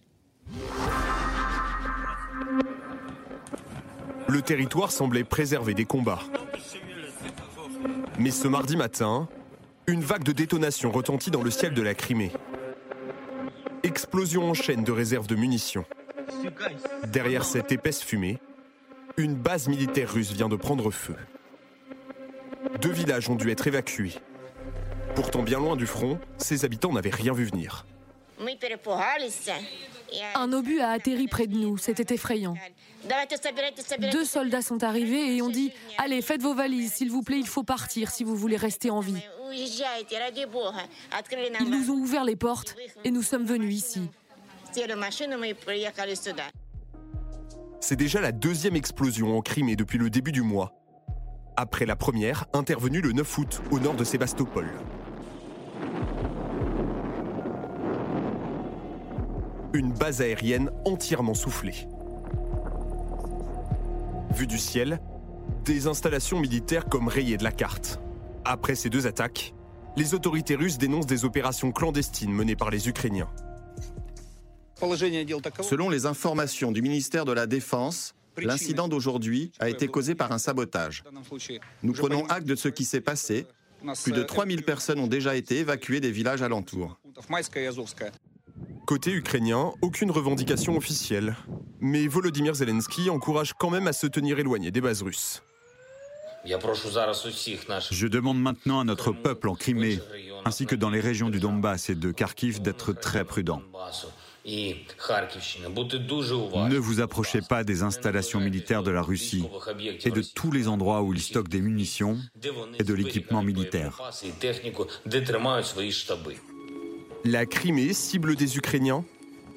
Le territoire semblait préservé des combats. Mais ce mardi matin, une vague de détonation retentit dans le ciel de la Crimée. Explosion en chaîne de réserves de munitions. Derrière cette épaisse fumée, une base militaire russe vient de prendre feu. Deux villages ont dû être évacués. Pourtant bien loin du front, ses habitants n'avaient rien vu venir. Un obus a atterri près de nous, c'était effrayant. Deux soldats sont arrivés et ont dit Allez, faites vos valises, s'il vous plaît, il faut partir si vous voulez rester en vie. Ils nous ont ouvert les portes et nous sommes venus ici. C'est déjà la deuxième explosion en Crimée depuis le début du mois. Après la première, intervenue le 9 août au nord de Sébastopol. Une base aérienne entièrement soufflée. Vu du ciel, des installations militaires comme rayées de la carte. Après ces deux attaques, les autorités russes dénoncent des opérations clandestines menées par les Ukrainiens. Selon les informations du ministère de la Défense, l'incident d'aujourd'hui a été causé par un sabotage. Nous prenons acte de ce qui s'est passé. Plus de 3000 personnes ont déjà été évacuées des villages alentours. Côté ukrainien, aucune revendication officielle. Mais Volodymyr Zelensky encourage quand même à se tenir éloigné des bases russes. Je demande maintenant à notre peuple en Crimée, ainsi que dans les régions du Donbass et de Kharkiv, d'être très prudents. Ne vous approchez pas des installations militaires de la Russie et de tous les endroits où ils stockent des munitions et de l'équipement militaire. La Crimée, cible des Ukrainiens,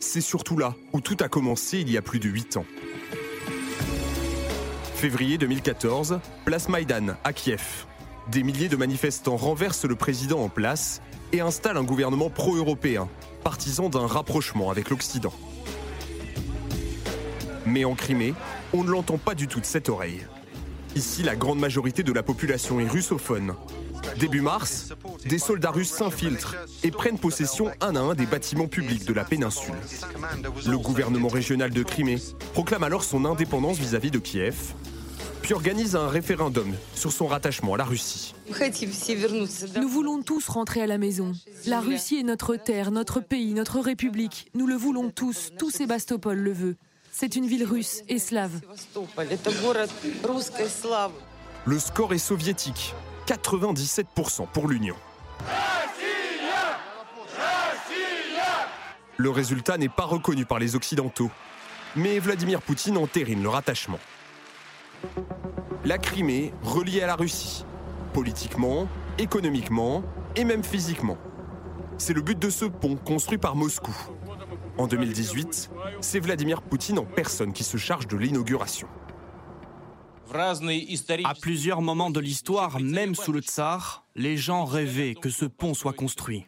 c'est surtout là où tout a commencé il y a plus de 8 ans. Février 2014, place Maïdan à Kiev. Des milliers de manifestants renversent le président en place et installent un gouvernement pro-européen, partisan d'un rapprochement avec l'Occident. Mais en Crimée, on ne l'entend pas du tout de cette oreille. Ici, la grande majorité de la population est russophone, Début mars, des soldats russes s'infiltrent et prennent possession un à un des bâtiments publics de la péninsule. Le gouvernement régional de Crimée proclame alors son indépendance vis-à-vis de Kiev, puis organise un référendum sur son rattachement à la Russie. Nous voulons tous rentrer à la maison. La Russie est notre terre, notre pays, notre république. Nous le voulons tous, tout Sébastopol le veut. C'est une ville russe et slave. Le score est soviétique, 97% pour l'Union. Le résultat n'est pas reconnu par les Occidentaux, mais Vladimir Poutine entérine leur attachement. La Crimée reliée à la Russie, politiquement, économiquement et même physiquement. C'est le but de ce pont construit par Moscou. En 2018, c'est Vladimir Poutine en personne qui se charge de l'inauguration. À plusieurs moments de l'histoire, même sous le tsar, les gens rêvaient que ce pont soit construit.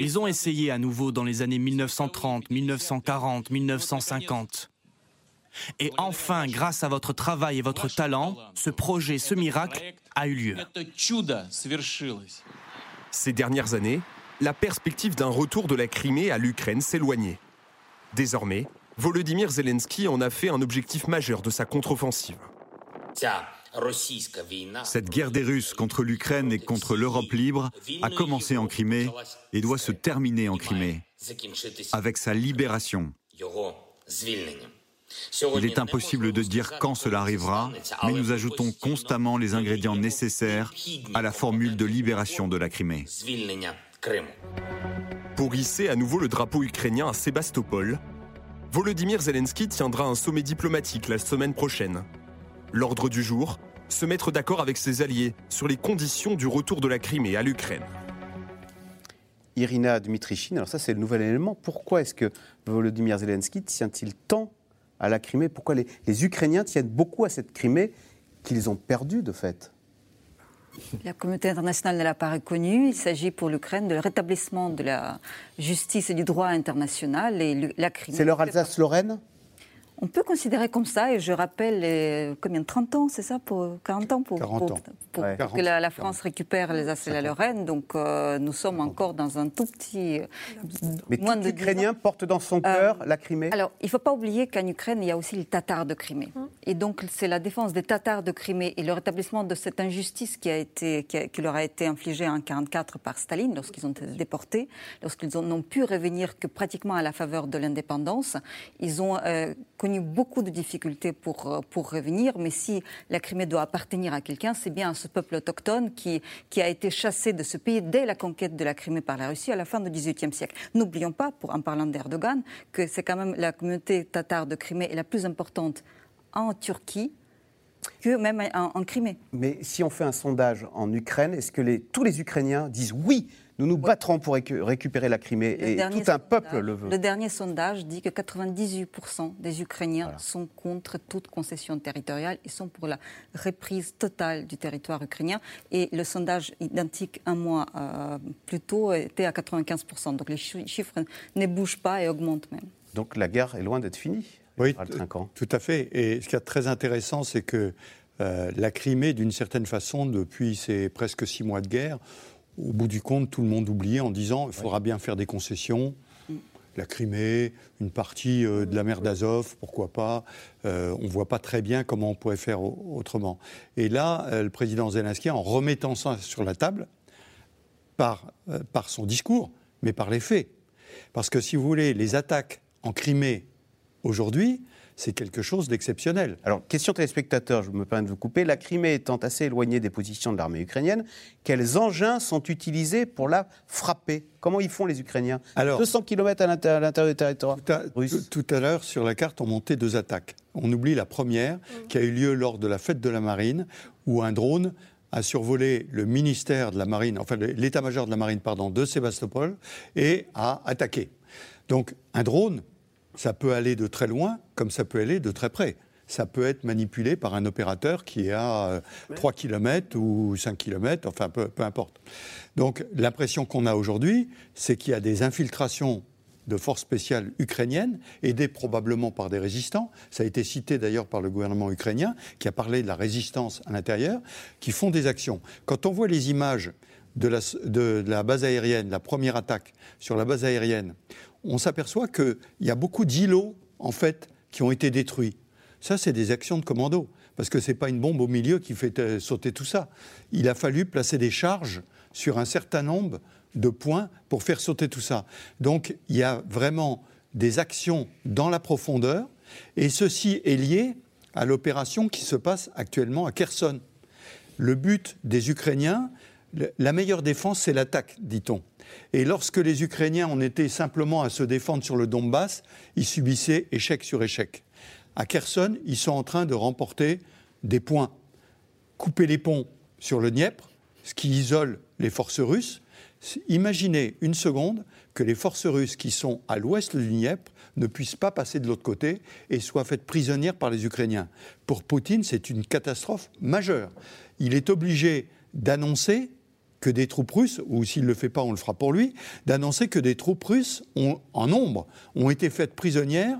Ils ont essayé à nouveau dans les années 1930, 1940, 1950. Et enfin, grâce à votre travail et votre talent, ce projet, ce miracle a eu lieu. Ces dernières années, la perspective d'un retour de la Crimée à l'Ukraine s'éloignait. Désormais, Volodymyr Zelensky en a fait un objectif majeur de sa contre-offensive. Cette guerre des Russes contre l'Ukraine et contre l'Europe libre a commencé en Crimée et doit se terminer en Crimée, avec sa libération. Il est impossible de dire quand cela arrivera, mais nous ajoutons constamment les ingrédients nécessaires à la formule de libération de la Crimée. Pour hisser à nouveau le drapeau ukrainien à Sébastopol, Volodymyr Zelensky tiendra un sommet diplomatique la semaine prochaine. L'ordre du jour, se mettre d'accord avec ses alliés sur les conditions du retour de la Crimée à l'Ukraine. Irina Dmitrichine, alors ça c'est le nouvel élément. Pourquoi est-ce que Volodymyr Zelensky tient-il tant à la Crimée? Pourquoi les, les Ukrainiens tiennent beaucoup à cette Crimée qu'ils ont perdue de fait? La communauté internationale ne l'a pas reconnu. Il s'agit pour l'Ukraine de rétablissement de la justice et du droit international. Et la Crimée. C'est leur Alsace-Lorraine? On peut considérer comme ça, et je rappelle les, combien 30 ans, c'est ça pour 40 ans pour, que la, France récupère les et la Lorraine. Donc euh, nous sommes encore dans un tout petit. Euh, Mais moins tout Ukrainien porte dans son cœur euh, la Crimée? Alors il ne faut pas oublier qu'en Ukraine il y a aussi les Tatars de Crimée, hum. Et donc c'est la défense des Tatars de Crimée et le rétablissement de cette injustice qui a été qui, leur a été infligée en 1944 par Staline lorsqu'ils ont été déportés, lorsqu'ils n'ont pu revenir que pratiquement à la faveur de l'indépendance. Ils ont connu beaucoup de difficultés pour, euh, pour revenir, mais si la Crimée doit appartenir à quelqu'un, c'est bien à ce peuple autochtone qui, qui a été chassé de ce pays dès la conquête de la Crimée par la Russie à la fin du XVIIIe siècle. N'oublions pas, en parlant d'Erdogan, que c'est quand même la communauté tatare de Crimée est la plus importante en Turquie, que même en, Crimée. Mais si on fait un sondage en Ukraine, est-ce que les, tous les Ukrainiens disent oui nous nous battrons pour récupérer la Crimée et tout un peuple le veut. Le dernier sondage dit que 98% des Ukrainiens sont contre toute concession territoriale. Ils sont pour la reprise totale du territoire ukrainien. Et le sondage identique un mois euh, plus tôt était à 95%. Donc les chiffres ne bougent pas et augmentent même. Donc la guerre est loin d'être finie oui, tout à fait. Et ce qui est très intéressant, c'est que euh, la Crimée, d'une certaine façon, depuis ces presque six mois de guerre, au bout du compte, tout le monde oubliait en disant il faudra bien faire des concessions. Mm. La Crimée, une partie euh, de la mer d'Azov, pourquoi pas. Euh, on ne voit pas très bien comment on pourrait faire autrement. Et là, le président Zelensky, en remettant ça sur la table, par, par son discours, mais par les faits. Parce que si vous voulez, les attaques en Crimée Aujourd'hui, c'est quelque chose d'exceptionnel. Alors, question téléspectateur, je me permets de vous couper. La Crimée étant assez éloignée des positions de l'armée ukrainienne, quels engins sont utilisés pour la frapper? Comment ils font les Ukrainiens? Alors, 200 km à l'intérieur du territoire tout à, russe. Tout à l'heure, sur la carte, on montait deux attaques. On oublie la première, qui a eu lieu lors de la fête de la marine, où un drone a survolé le ministère de la marine, enfin l'état-major de la marine, pardon, de Sébastopol, et a attaqué. Donc, un drone, ça peut aller de très loin comme ça peut aller de très près. Ça peut être manipulé par un opérateur qui est à 3 euh, km ou 5 km, enfin peu, importe. Donc l'impression qu'on a aujourd'hui, c'est qu'il y a des infiltrations de forces spéciales ukrainiennes, aidées probablement par des résistants. Ça a été cité d'ailleurs par le gouvernement ukrainien, qui a parlé de la résistance à l'intérieur, qui font des actions. Quand on voit les images de la, de la base aérienne, la première attaque sur la base aérienne, on s'aperçoit qu'il y a beaucoup d'îlots, en fait, qui ont été détruits. Ça, c'est des actions de commando, parce que ce n'est pas une bombe au milieu qui fait euh, sauter tout ça. Il a fallu placer des charges sur un certain nombre de points pour faire sauter tout ça. Donc, il y a vraiment des actions dans la profondeur, et ceci est lié à l'opération qui se passe actuellement à Kherson. Le but des Ukrainiens, la meilleure défense, c'est l'attaque, dit-on. Et lorsque les Ukrainiens en étaient simplement à se défendre sur le Donbass, ils subissaient échec sur échec. À Kherson, ils sont en train de remporter des points. Couper les ponts sur le Dniepr, ce qui isole les forces russes. Imaginez une seconde que les forces russes qui sont à l'ouest du Dniepr ne puissent pas passer de l'autre côté et soient faites prisonnières par les Ukrainiens. Pour Poutine, c'est une catastrophe majeure. Il est obligé d'annoncer que des troupes russes, ou s'il ne le fait pas, on le fera pour lui, d'annoncer que des troupes russes en nombre ont été faites prisonnières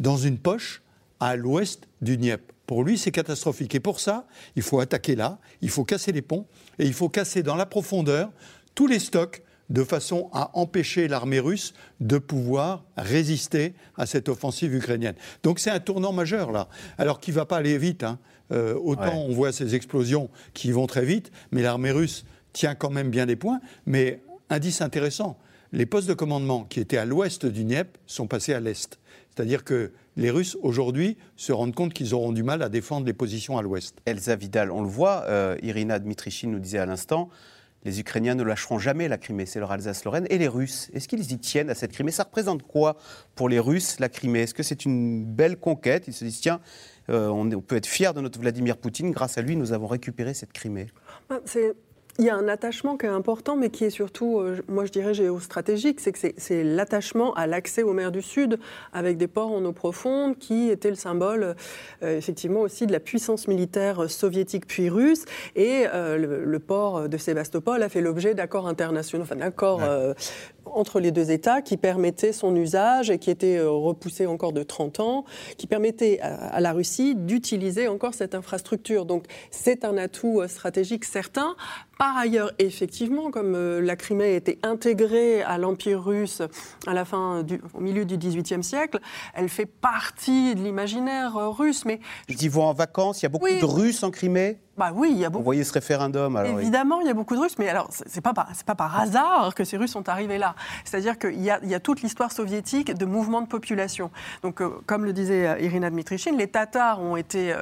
dans une poche à l'ouest du Dniepr. Pour lui, c'est catastrophique. Et pour ça, il faut attaquer là, il faut casser les ponts, et il faut casser dans la profondeur tous les stocks de façon à empêcher l'armée russe de pouvoir résister à cette offensive ukrainienne. Donc c'est un tournant majeur là. Alors qu'il ne va pas aller vite. Hein. Euh, autant on voit ces explosions qui vont très vite, mais l'armée russe tient quand même bien des points. Mais indice intéressant, les postes de commandement qui étaient à l'ouest du Dniepr sont passés à l'est. C'est-à-dire que les Russes, aujourd'hui, se rendent compte qu'ils auront du mal à défendre les positions à l'ouest. Elsa Vidal, on le voit, euh, Irina Dmitrichine nous disait à l'instant, les Ukrainiens ne lâcheront jamais la Crimée, c'est leur Alsace-Lorraine. Et les Russes, est-ce qu'ils y tiennent à cette Crimée? Ça représente quoi pour les Russes, la Crimée? Est-ce que c'est une belle conquête? Ils se disent, tiens, euh, on, peut être fier de notre Vladimir Poutine, grâce à lui, nous avons récupéré cette Crimée. Bah, il y a un attachement qui est important, mais qui est surtout, euh, moi je dirais, géostratégique. C'est que c'est l'attachement à l'accès aux mers du Sud, avec des ports en eau profonde, qui étaient le symbole, euh, effectivement, aussi de la puissance militaire soviétique puis russe. Et euh, le, port de Sébastopol a fait l'objet d'accords internationaux, enfin d'accords entre les deux États qui permettaient son usage et qui était repoussé encore de 30 ans, qui permettait à la Russie d'utiliser encore cette infrastructure. Donc c'est un atout stratégique certain. Par ailleurs, effectivement, comme euh, la Crimée a été intégrée à l'Empire russe à la fin du, au milieu du XVIIIe siècle, elle fait partie de l'imaginaire euh, russe. Mais ils y vont en vacances. Il y a beaucoup de Russes en Crimée? Bah oui, il y a beaucoup. Vous voyez ce référendum Évidemment, il y a beaucoup de Russes, mais alors c'est pas c'est pas par hasard que ces Russes sont arrivés là. C'est-à-dire qu'il y, a, toute l'histoire soviétique de mouvements de population. Donc, euh, comme le disait Irina Dmitrichine, les Tatars ont été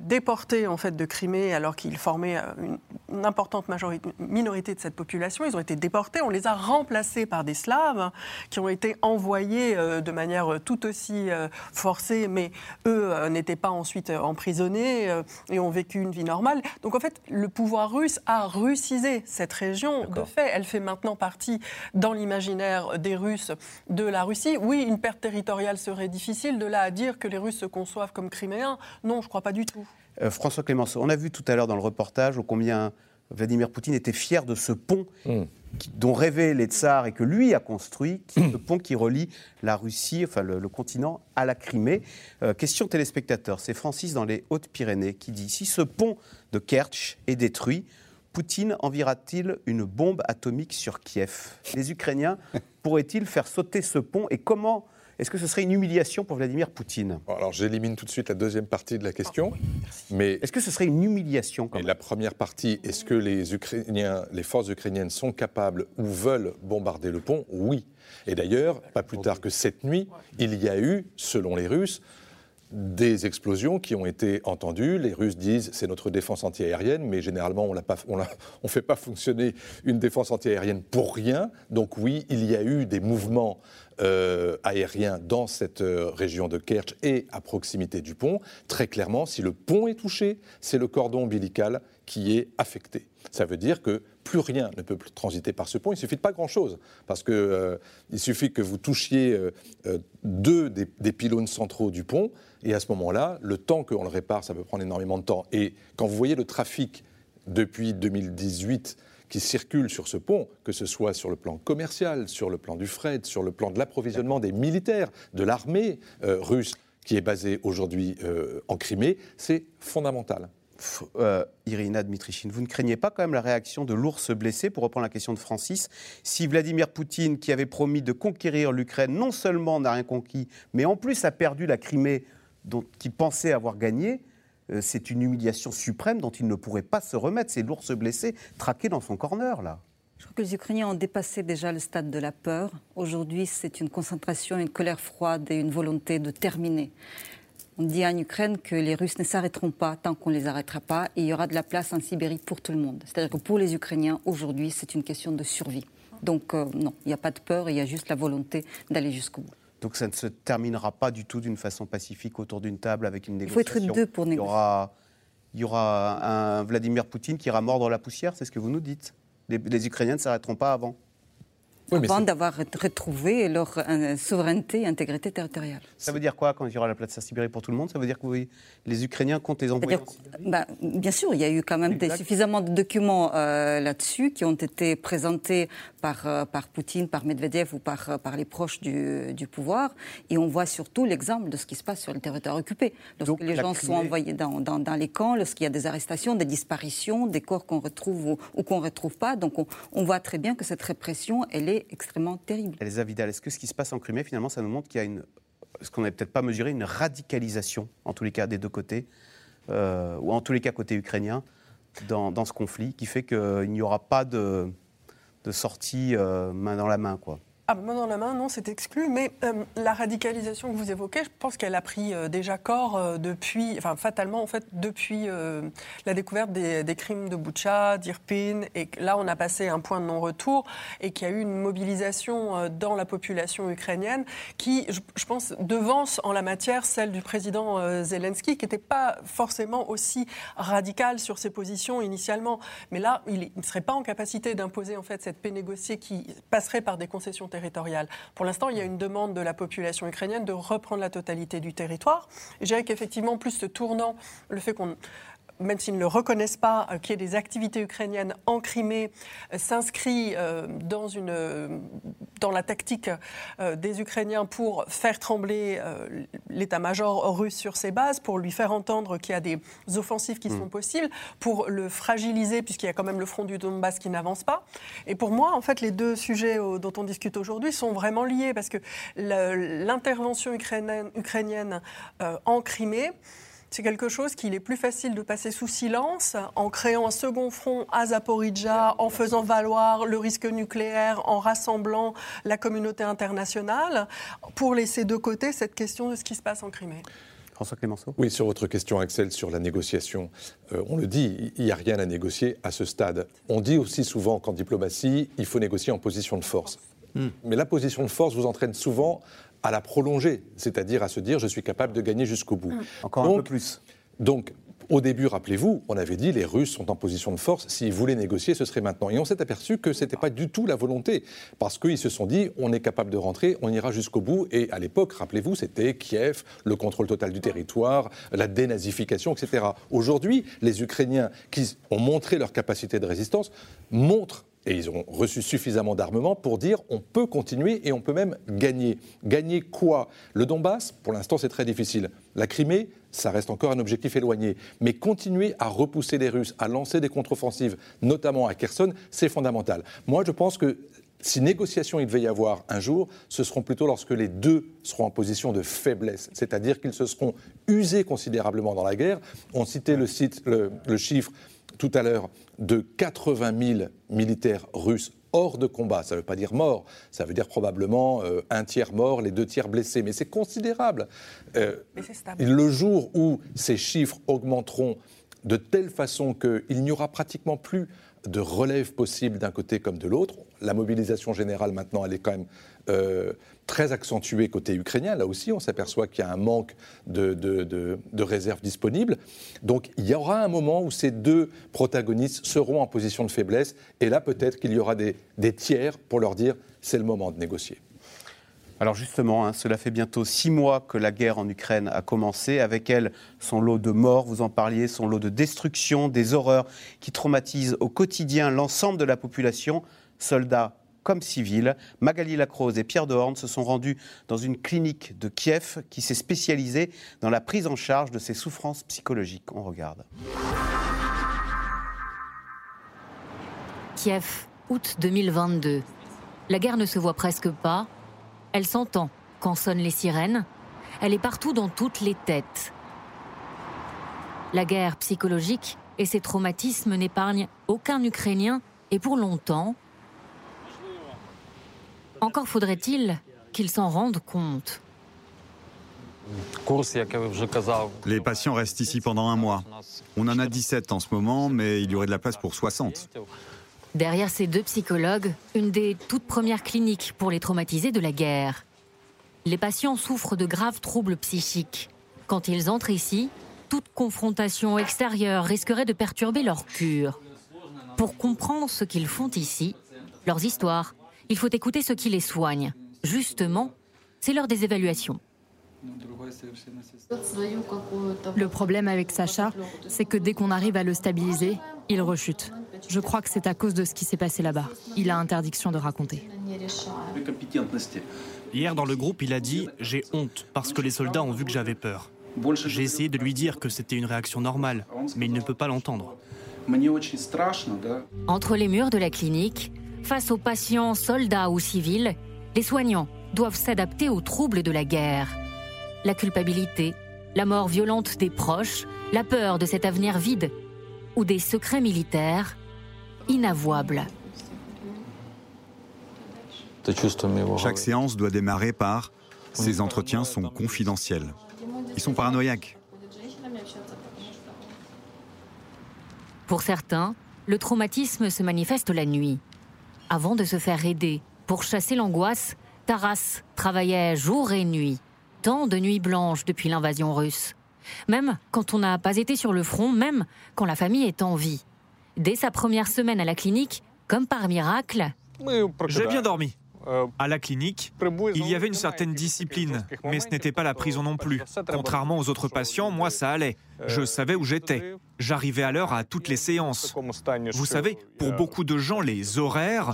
déportés en fait de Crimée alors qu'ils formaient une, une importante majorité minorité de cette population. Ils ont été déportés, on les a remplacés par des Slaves qui ont été envoyés euh, de manière euh, tout aussi euh, forcée, mais eux n'étaient pas ensuite emprisonnés et ont vécu une vie normale. Donc en fait, le pouvoir russe a russisé cette région. De fait, elle fait maintenant partie dans l'imaginaire des Russes de la Russie. Oui, une perte territoriale serait difficile. De là à dire que les Russes se conçoivent comme criméens, non, je ne crois pas du tout. François Clémenceau, on a vu tout à l'heure dans le reportage combien Vladimir Poutine était fier de ce pont hmm. Dont rêvaient les tsars et que lui a construit, ce pont qui relie la Russie, enfin le, continent, à la Crimée. Euh, question téléspectateur, c'est Francis dans les Hautes-Pyrénées qui dit si ce pont de Kerch est détruit, Poutine enverra-t-il une bombe atomique sur Kiev? Les Ukrainiens pourraient-ils faire sauter ce pont et comment est-ce que ce serait une humiliation pour Vladimir Poutine? Alors j'élimine tout de suite la deuxième partie de la question. Mais est-ce que ce serait une humiliation La première partie, est-ce que les Ukrainiens, les forces ukrainiennes sont capables ou veulent bombarder le pont? Oui. Et d'ailleurs, pas plus tard que cette nuit, il y a eu, selon les Russes, des explosions qui ont été entendues. Les Russes disent c'est notre défense antiaérienne, mais généralement on ne fait pas fonctionner une défense antiaérienne pour rien. Donc oui, il y a eu des mouvements euh, aériens dans cette euh, région de Kerch et à proximité du pont. Très clairement, si le pont est touché, c'est le cordon ombilical qui est affecté. Ça veut dire que plus rien ne peut transiter par ce pont. Il suffit de pas grand-chose, parce qu'il euh, suffit que vous touchiez deux des, pylônes centraux du pont, et à ce moment-là, le temps qu'on le répare, ça peut prendre énormément de temps. Et quand vous voyez le trafic depuis 2018 qui circulent sur ce pont, que ce soit sur le plan commercial, sur le plan du fret, sur le plan de l'approvisionnement des militaires, de l'armée euh, russe qui est basée aujourd'hui euh, en Crimée, c'est fondamental. Euh, Irina Dmitrichine, vous ne craignez pas quand même la réaction de l'ours blessé, pour reprendre la question de Francis, si Vladimir Poutine, qui avait promis de conquérir l'Ukraine, non seulement n'a rien conquis, mais en plus a perdu la Crimée dont il pensait avoir gagné, euh, c'est une humiliation suprême dont il ne pourrait pas se remettre. C'est l'ours blessé, traqué dans son corner, là. Je crois que les Ukrainiens ont dépassé déjà le stade de la peur. Aujourd'hui, c'est une concentration, une colère froide et une volonté de terminer. On dit en Ukraine que les Russes ne s'arrêteront pas tant qu'on ne les arrêtera pas et il y aura de la place en Sibérie pour tout le monde. C'est-à-dire que pour les Ukrainiens, aujourd'hui, c'est une question de survie. Donc euh, non, il n'y a pas de peur, il y a juste la volonté d'aller jusqu'au bout. Donc ça ne se terminera pas du tout d'une façon pacifique autour d'une table avec une négociation. Il faut être deux pour négocier. Il y aura, il y aura un Vladimir Poutine qui ira mordre la poussière, c'est ce que vous nous dites. Les, les Ukrainiens ne s'arrêteront pas avant avant d'avoir retrouvé leur euh, souveraineté et intégrité territoriale. Ça veut dire quoi quand il y aura la place à Sibérie pour tout le monde? Ça veut dire que les Ukrainiens comptent les envoyer bah, Bien sûr, il y a eu quand même suffisamment de documents euh, là-dessus qui ont été présentés par, euh, par Poutine, par Medvedev ou par, par les proches du, du, pouvoir. Et on voit surtout l'exemple de ce qui se passe sur le territoire occupé. Lorsque les gens sont envoyés dans, dans, dans les camps, lorsqu'il y a des arrestations, des disparitions, des corps qu'on retrouve ou, ou qu'on ne retrouve pas. Donc on, on voit très bien que cette répression, elle est extrêmement terrible. Elsa Vidal, est-ce que ce qui se passe en Crimée, finalement, ça nous montre qu'il y a une, ce qu'on n'avait peut-être pas mesuré, une radicalisation, en tous les cas des deux côtés, euh, ou en tous les cas côté ukrainien, dans, dans ce conflit, qui fait qu'il n'y aura pas de, de sortie euh, main dans la main, quoi ah, main dans la main, non, c'est exclu. Mais euh, la radicalisation que vous évoquez, je pense qu'elle a pris euh, déjà corps euh, depuis, enfin fatalement en fait, depuis la découverte des, crimes de Boucha, d'Irpin, et là on a passé un point de non-retour et qu'il y a eu une mobilisation dans la population ukrainienne qui, je, pense, devance en la matière celle du président Zelensky, qui n'était pas forcément aussi radical sur ses positions initialement. Mais là, il ne serait pas en capacité d'imposer en fait cette paix négociée qui passerait par des concessions pour l'instant, il y a une demande de la population ukrainienne de reprendre la totalité du territoire. Et je dirais qu'effectivement, plus ce tournant, le fait qu'on même s'ils ne le reconnaissent pas, euh, qu'il y ait des activités ukrainiennes en Crimée, euh, s'inscrit euh, dans, une, dans la tactique des Ukrainiens pour faire trembler l'état-major russe sur ses bases, pour lui faire entendre qu'il y a des offensives qui hmm. sont possibles, pour le fragiliser, puisqu'il y a quand même le front du Donbass qui n'avance pas. Et pour moi, en fait, les deux sujets dont on discute aujourd'hui sont vraiment liés, parce que l'intervention ukrainienne, ukrainienne en Crimée, c'est quelque chose qu'il est plus facile de passer sous silence en créant un second front à Zaporizhia, en faisant valoir le risque nucléaire, en rassemblant la communauté internationale, pour laisser de côté cette question de ce qui se passe en Crimée. François Clémenceau Oui, sur votre question, Axel, sur la négociation. Euh, on le dit, il n'y a rien à négocier à ce stade. On dit aussi souvent qu'en diplomatie, il faut négocier en position de force. Hmm. Mais la position de force vous entraîne souvent à la prolonger, c'est-à-dire à se dire je suis capable de gagner jusqu'au bout. Encore un peu plus. Donc, au début, rappelez-vous, on avait dit les Russes sont en position de force. S'ils voulaient négocier, ce serait maintenant. Et on s'est aperçu que ce n'était pas du tout la volonté. Parce qu'ils se sont dit on est capable de rentrer, on ira jusqu'au bout. Et à l'époque, rappelez-vous, c'était Kiev, le contrôle total du territoire, la dénazification, etc. Aujourd'hui, les Ukrainiens qui ont montré leur capacité de résistance montrent et ils ont reçu suffisamment d'armement pour dire on peut continuer et on peut même gagner. Gagner quoi? Le Donbass, pour l'instant, c'est très difficile. La Crimée, ça reste encore un objectif éloigné. Mais continuer à repousser les Russes, à lancer des contre-offensives, notamment à Kherson, c'est fondamental. Moi, je pense que si négociation il devait y avoir un jour, ce seront plutôt lorsque les deux seront en position de faiblesse, c'est-à-dire qu'ils se seront usés considérablement dans la guerre. On citait le, chiffre tout à l'heure de 80 000 militaires russes hors de combat. Ça ne veut pas dire mort, ça veut dire probablement euh, un tiers mort, les deux tiers blessés. Mais c'est considérable. Euh, le jour où ces chiffres augmenteront de telle façon qu'il n'y aura pratiquement plus de relève possible d'un côté comme de l'autre, la mobilisation générale maintenant, elle est quand même euh, très accentuée côté ukrainien. Là aussi, on s'aperçoit qu'il y a un manque de, de, réserves disponibles. Donc il y aura un moment où ces deux protagonistes seront en position de faiblesse. Et là, peut-être qu'il y aura des, tiers pour leur dire c'est le moment de négocier. Alors justement, hein, cela fait bientôt six mois que la guerre en Ukraine a commencé. Avec elle, son lot de morts, vous en parliez, son lot de destruction, des horreurs qui traumatisent au quotidien l'ensemble de la population, soldats comme civils. Magali Lacrose et Pierre Dehorne se sont rendus dans une clinique de Kiev qui s'est spécialisée dans la prise en charge de ces souffrances psychologiques. On regarde. Kiev, août 2022. La guerre ne se voit presque pas. Elle s'entend quand sonnent les sirènes. Elle est partout dans toutes les têtes. La guerre psychologique et ses traumatismes n'épargnent aucun Ukrainien et pour longtemps, encore faudrait-il qu'ils s'en rendent compte. Les patients restent ici pendant un mois. On en a 17 en ce moment, mais il y aurait de la place pour 60. Derrière ces deux psychologues, une des toutes premières cliniques pour les traumatisés de la guerre. Les patients souffrent de graves troubles psychiques. Quand ils entrent ici, toute confrontation extérieure risquerait de perturber leur cure. Pour comprendre ce qu'ils font ici, leurs histoires, il faut écouter ceux qui les soignent. Justement, c'est l'heure des évaluations. Le problème avec Sacha, c'est que dès qu'on arrive à le stabiliser, il rechute. Je crois que c'est à cause de ce qui s'est passé là-bas. Il a interdiction de raconter. Hier dans le groupe, il a dit ⁇ J'ai honte parce que les soldats ont vu que j'avais peur ⁇ J'ai essayé de lui dire que c'était une réaction normale, mais il ne peut pas l'entendre. Entre les murs de la clinique, face aux patients, soldats ou civils, les soignants doivent s'adapter aux troubles de la guerre. La culpabilité, la mort violente des proches, la peur de cet avenir vide ou des secrets militaires inavouables. Chaque séance doit démarrer par Ces entretiens sont confidentiels. Ils sont paranoïaques. Pour certains, le traumatisme se manifeste la nuit. Avant de se faire aider pour chasser l'angoisse, Taras travaillait jour et nuit. Tant de nuits blanches depuis l'invasion russe. Même quand on n'a pas été sur le front, même quand la famille est en vie. Dès sa première semaine à la clinique, comme par miracle. J'ai bien dormi. À la clinique, il y avait une certaine discipline, mais ce n'était pas la prison non plus. Contrairement aux autres patients, moi ça allait. Je savais où j'étais. J'arrivais à l'heure à toutes les séances. Vous savez, pour beaucoup de gens, les horaires,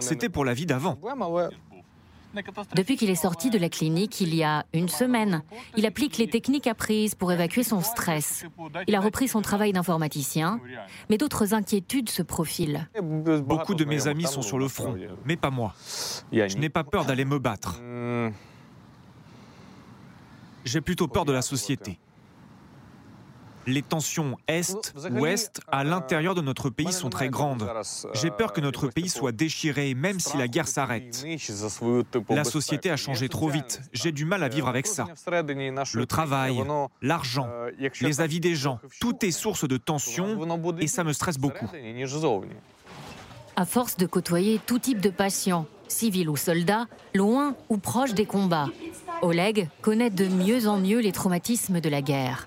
c'était pour la vie d'avant. Depuis qu'il est sorti de la clinique il y a une semaine, il applique les techniques apprises pour évacuer son stress. Il a repris son travail d'informaticien, mais d'autres inquiétudes se profilent. Beaucoup de mes amis sont sur le front, mais pas moi. Je n'ai pas peur d'aller me battre. J'ai plutôt peur de la société les tensions Est-Ouest à l'intérieur de notre pays sont très grandes. J'ai peur que notre pays soit déchiré, même si la guerre s'arrête. La société a changé trop vite. J'ai du mal à vivre avec ça. Le travail, l'argent, les avis des gens, tout est source de tensions et ça me stresse beaucoup. À force de côtoyer tout type de patients, civils ou soldats, loin ou proches des combats, Oleg connaît de mieux en mieux les traumatismes de la guerre.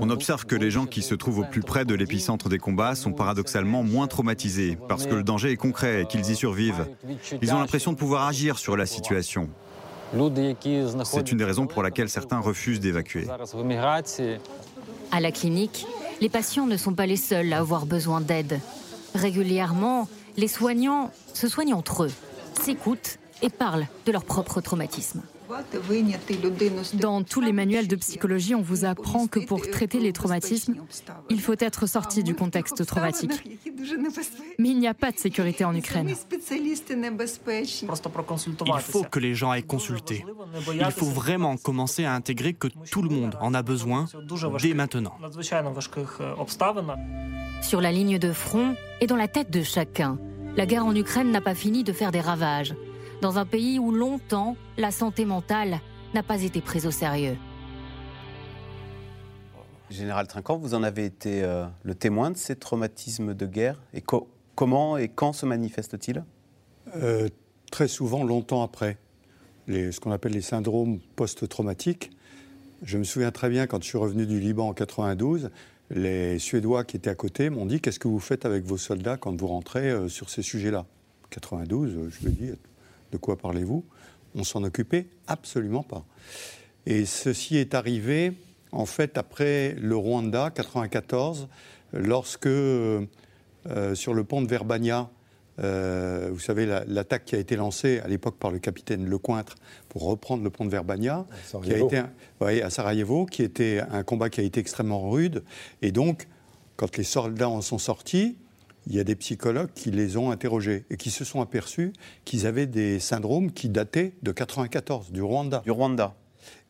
On observe que les gens qui se trouvent au plus près de l'épicentre des combats sont paradoxalement moins traumatisés, parce que le danger est concret et qu'ils y survivent. Ils ont l'impression de pouvoir agir sur la situation. C'est une des raisons pour laquelle certains refusent d'évacuer. À la clinique, les patients ne sont pas les seuls à avoir besoin d'aide. Régulièrement, les soignants se soignent entre eux, s'écoutent et parlent de leur propre traumatisme. Dans tous les manuels de psychologie, on vous apprend que pour traiter les traumatismes, il faut être sorti du contexte traumatique. Mais il n'y a pas de sécurité en Ukraine. Il faut que les gens aient consulté. Il faut vraiment commencer à intégrer que tout le monde en a besoin dès maintenant. Sur la ligne de front et dans la tête de chacun, la guerre en Ukraine n'a pas fini de faire des ravages dans un pays où longtemps la santé mentale n'a pas été prise au sérieux. Général Trinquant, vous en avez été euh, le témoin de ces traumatismes de guerre. Et comment et quand se manifestent-ils? Euh, Très souvent, longtemps après. Les, ce qu'on appelle les syndromes post-traumatiques. Je me souviens très bien, quand je suis revenu du Liban en 92, les Suédois qui étaient à côté m'ont dit Qu'est-ce que vous faites avec vos soldats quand vous rentrez euh, sur ces sujets-là? 92, je me dis de quoi parlez-vous? On s'en occupait absolument pas. Et ceci est arrivé, en fait, après le Rwanda, 94, lorsque, euh, sur le pont de Verbania, euh, vous savez, l'attaque qui a été lancée à l'époque par le capitaine Lecointre pour reprendre le pont de Verbania, à qui a été à Sarajevo, qui était un combat qui a été extrêmement rude. Et donc, quand les soldats en sont sortis, il y a des psychologues qui les ont interrogés et qui se sont aperçus qu'ils avaient des syndromes qui dataient de 94, du Rwanda. Du Rwanda.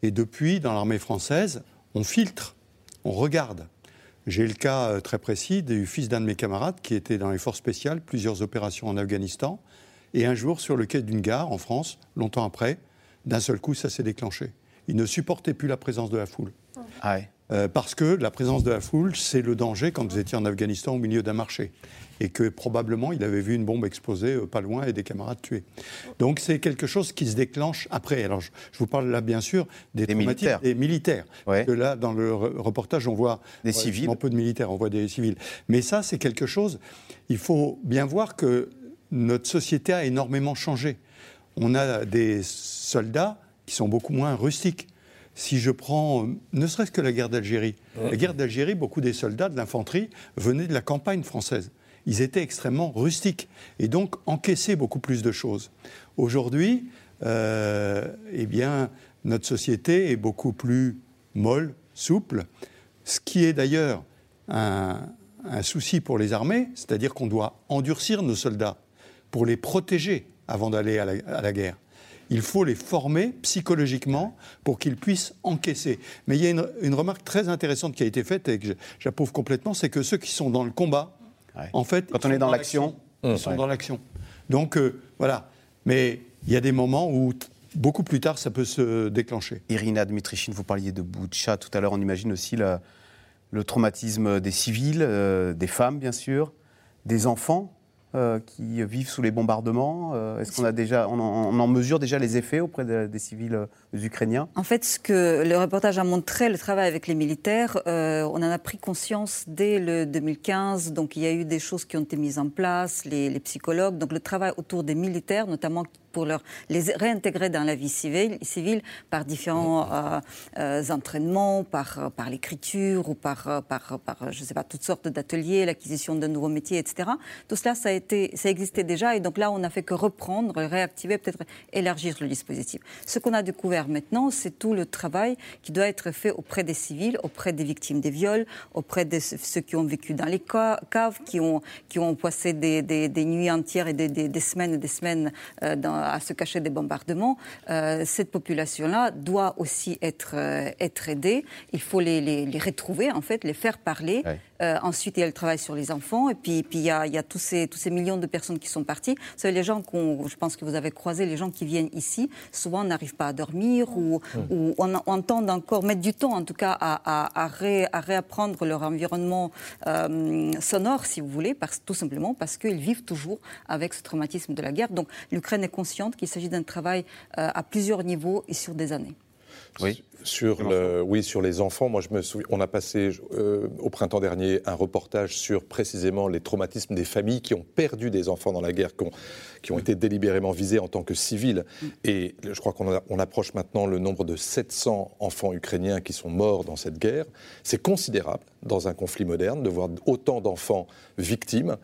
Et depuis, dans l'armée française, on filtre, on regarde. J'ai le cas euh, très précis du fils d'un de mes camarades qui était dans les forces spéciales, plusieurs opérations en Afghanistan, et un jour, sur le quai d'une gare en France, longtemps après, d'un seul coup, ça s'est déclenché. Il ne supportait plus la présence de la foule. Ah euh, parce que la présence de la foule, c'est le danger quand vous étiez en Afghanistan au milieu d'un marché. Et que probablement, il avait vu une bombe exploser euh, pas loin et des camarades tués. Donc c'est quelque chose qui se déclenche après. Alors je, vous parle là, bien sûr, des, des militaires. Des militaires. Que là, dans le reportage, on voit des civils. Un peu de militaires, on voit des civils. Mais ça, c'est quelque chose. Il faut bien voir que notre société a énormément changé. On a des soldats qui sont beaucoup moins rustiques. Si je prends ne serait-ce que la guerre d'Algérie, la guerre d'Algérie, beaucoup des soldats de l'infanterie venaient de la campagne française. Ils étaient extrêmement rustiques et donc encaissaient beaucoup plus de choses. Aujourd'hui, euh, eh bien, notre société est beaucoup plus molle, souple, ce qui est d'ailleurs un, souci pour les armées, c'est-à-dire qu'on doit endurcir nos soldats pour les protéger avant d'aller à la guerre il faut les former psychologiquement pour qu'ils puissent encaisser. Mais il y a une, remarque très intéressante qui a été faite et que j'approuve complètement, c'est que ceux qui sont dans le combat, en fait... Quand on est dans l'action... Ils sont dans l'action. Donc, euh, voilà. Mais il y a des moments où beaucoup plus tard, ça peut se déclencher. Irina Dmitrichine, vous parliez de Boutcha tout à l'heure. On imagine aussi le traumatisme des civils, euh, des femmes, bien sûr, des enfants. Euh, qui vivent sous les bombardements euh, Est-ce qu'on a déjà, on en, mesure déjà les effets auprès des civils euh, ukrainiens? En fait, ce que le reportage a montré, le travail avec les militaires, on en a pris conscience dès le 2015. Donc, il y a eu des choses qui ont été mises en place, les, les psychologues. Donc, le travail autour des militaires, notamment pour leur, les réintégrer dans la vie civile, civile par différents euh, euh, entraînements, par, euh, par l'écriture ou par, par, par, je sais pas, toutes sortes d'ateliers, l'acquisition d'un nouveau métier, etc. Tout cela, ça, a été, ça existait déjà et donc là, on n'a fait que reprendre, réactiver, peut-être élargir le dispositif. Ce qu'on a découvert maintenant, c'est tout le travail qui doit être fait auprès des civils, auprès des victimes des viols, auprès de ceux qui ont vécu dans les caves, qui ont, qui ont passé des, des, des nuits entières et des, des, semaines et des semaines dans à se cacher des bombardements, euh, cette population-là doit aussi être, euh, être aidée. Il faut les, les, retrouver, en fait, les faire parler. Euh, ensuite, il y a le travail sur les enfants. Et puis, puis il y a, il y a tous, ces, tous ces millions de personnes qui sont parties. Vous savez, les gens qu'on, je pense que vous avez croisé, les gens qui viennent ici, souvent n'arrivent pas à dormir ou, mmh. ou on, entend encore mettre du temps, en tout cas, à, à, à, réapprendre leur environnement sonore, si vous voulez, parce, tout simplement parce qu'ils vivent toujours avec ce traumatisme de la guerre. Donc, l'Ukraine est consciente qu'il s'agit d'un travail euh, à plusieurs niveaux et sur des années. Oui. Sur le, oui, sur les enfants, moi je me souviens, on a passé euh, au printemps dernier un reportage sur précisément les traumatismes des familles qui ont perdu des enfants dans la guerre, qui ont, qui ont été délibérément visés en tant que civils. Et je crois qu'on on approche maintenant le nombre de 700 enfants ukrainiens qui sont morts dans cette guerre. C'est considérable dans un conflit moderne de voir autant d'enfants victimes.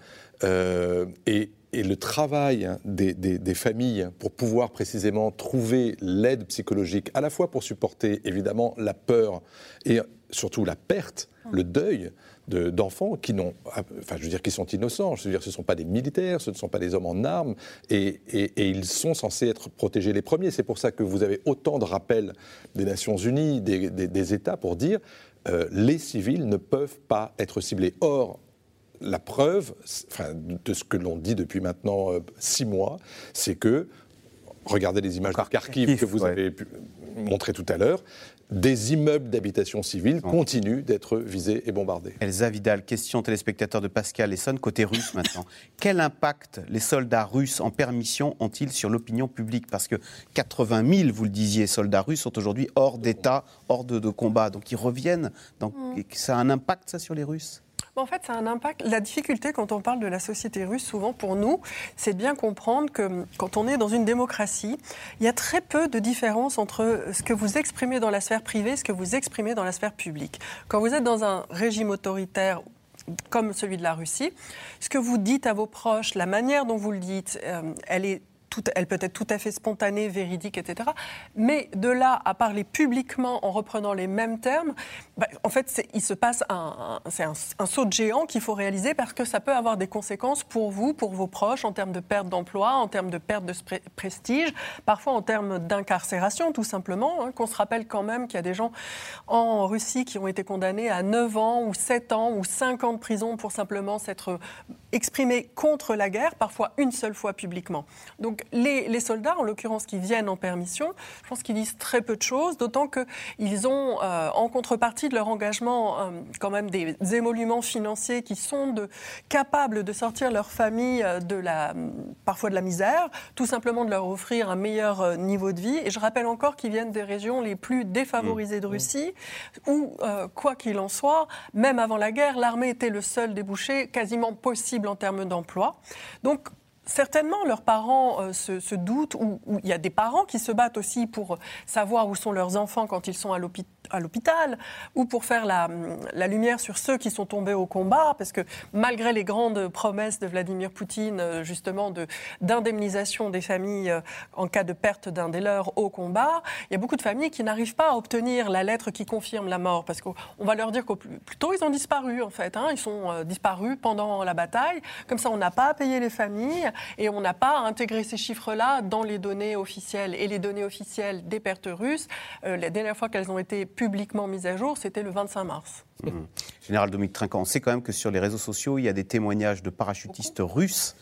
Euh, et et le travail des, familles pour pouvoir précisément trouver l'aide psychologique, à la fois pour supporter évidemment la peur et surtout la perte, le deuil d'enfants qui n'ont, enfin je veux dire, qui sont innocents. Je veux dire, ce ne sont pas des militaires, ce ne sont pas des hommes en armes, et, ils sont censés être protégés les premiers. C'est pour ça que vous avez autant de rappels des Nations Unies, des, États pour dire euh, les civils ne peuvent pas être ciblés. Or, la preuve de ce que l'on dit depuis maintenant euh, six mois, c'est que, regardez les images de Kharkiv que vous avez montrées tout à l'heure, des immeubles d'habitation civile continuent d'être visés et bombardés. Elsa Vidal, question téléspectateur de Pascal Essonne, côté russe maintenant. Quel impact les soldats russes en permission ont-ils sur l'opinion publique? Parce que 80 000, vous le disiez, soldats russes sont aujourd'hui hors d'état, hors de, combat. Donc ils reviennent. Donc, mm. Ça a un impact, ça, sur les Russes? En fait, ça a un impact. La difficulté quand on parle de la société russe, souvent pour nous, c'est de bien comprendre que quand on est dans une démocratie, il y a très peu de différence entre ce que vous exprimez dans la sphère privée et ce que vous exprimez dans la sphère publique. Quand vous êtes dans un régime autoritaire comme celui de la Russie, ce que vous dites à vos proches, la manière dont vous le dites, euh, elle est elle peut être tout à fait spontanée, véridique, etc. Mais de là à parler publiquement en reprenant les mêmes termes, bah, en fait, il se passe un, saut de géant qu'il faut réaliser parce que ça peut avoir des conséquences pour vous, pour vos proches, en termes de perte d'emploi, en termes de perte de prestige, parfois en termes d'incarcération, tout simplement. Hein, qu'on se rappelle quand même qu'il y a des gens en Russie qui ont été condamnés à 9 ans ou 7 ans ou 5 ans de prison pour simplement s'être exprimés contre la guerre, parfois une seule fois publiquement. Donc Les, soldats, en l'occurrence, qui viennent en permission, je pense qu'ils disent très peu de choses, d'autant qu'ils ont, euh, en contrepartie de leur engagement, euh, quand même des émoluments financiers qui sont de, capables de sortir leur famille euh, de la, parfois de la misère, tout simplement de leur offrir un meilleur niveau de vie. Et je rappelle encore qu'ils viennent des régions les plus défavorisées de mmh. Russie, où, quoi qu'il en soit, même avant la guerre, l'armée était le seul débouché quasiment possible en termes d'emploi. Donc, certainement, leurs parents euh, se, doutent, ou il y a des parents qui se battent aussi pour savoir où sont leurs enfants quand ils sont à l'hôpital ou pour faire la, lumière sur ceux qui sont tombés au combat, parce que malgré les grandes promesses de Vladimir Poutine, euh, justement, d'indemnisation des familles euh, en cas de perte d'un des leurs au combat, il y a beaucoup de familles qui n'arrivent pas à obtenir la lettre qui confirme la mort, parce qu'on va leur dire qu'au plus, tôt, ils ont disparu, en fait. Hein, ils sont euh, disparus pendant la bataille. Comme ça, on n'a pas à payer les familles et on n'a pas à intégrer ces chiffres-là dans les données officielles. Et les données officielles des pertes russes, la dernière fois qu'elles ont été publiquement mise à jour, c'était le 25 mars. Mmh. Général Dominique Trinquant, on sait quand même que sur les réseaux sociaux, il y a des témoignages de parachutistes russes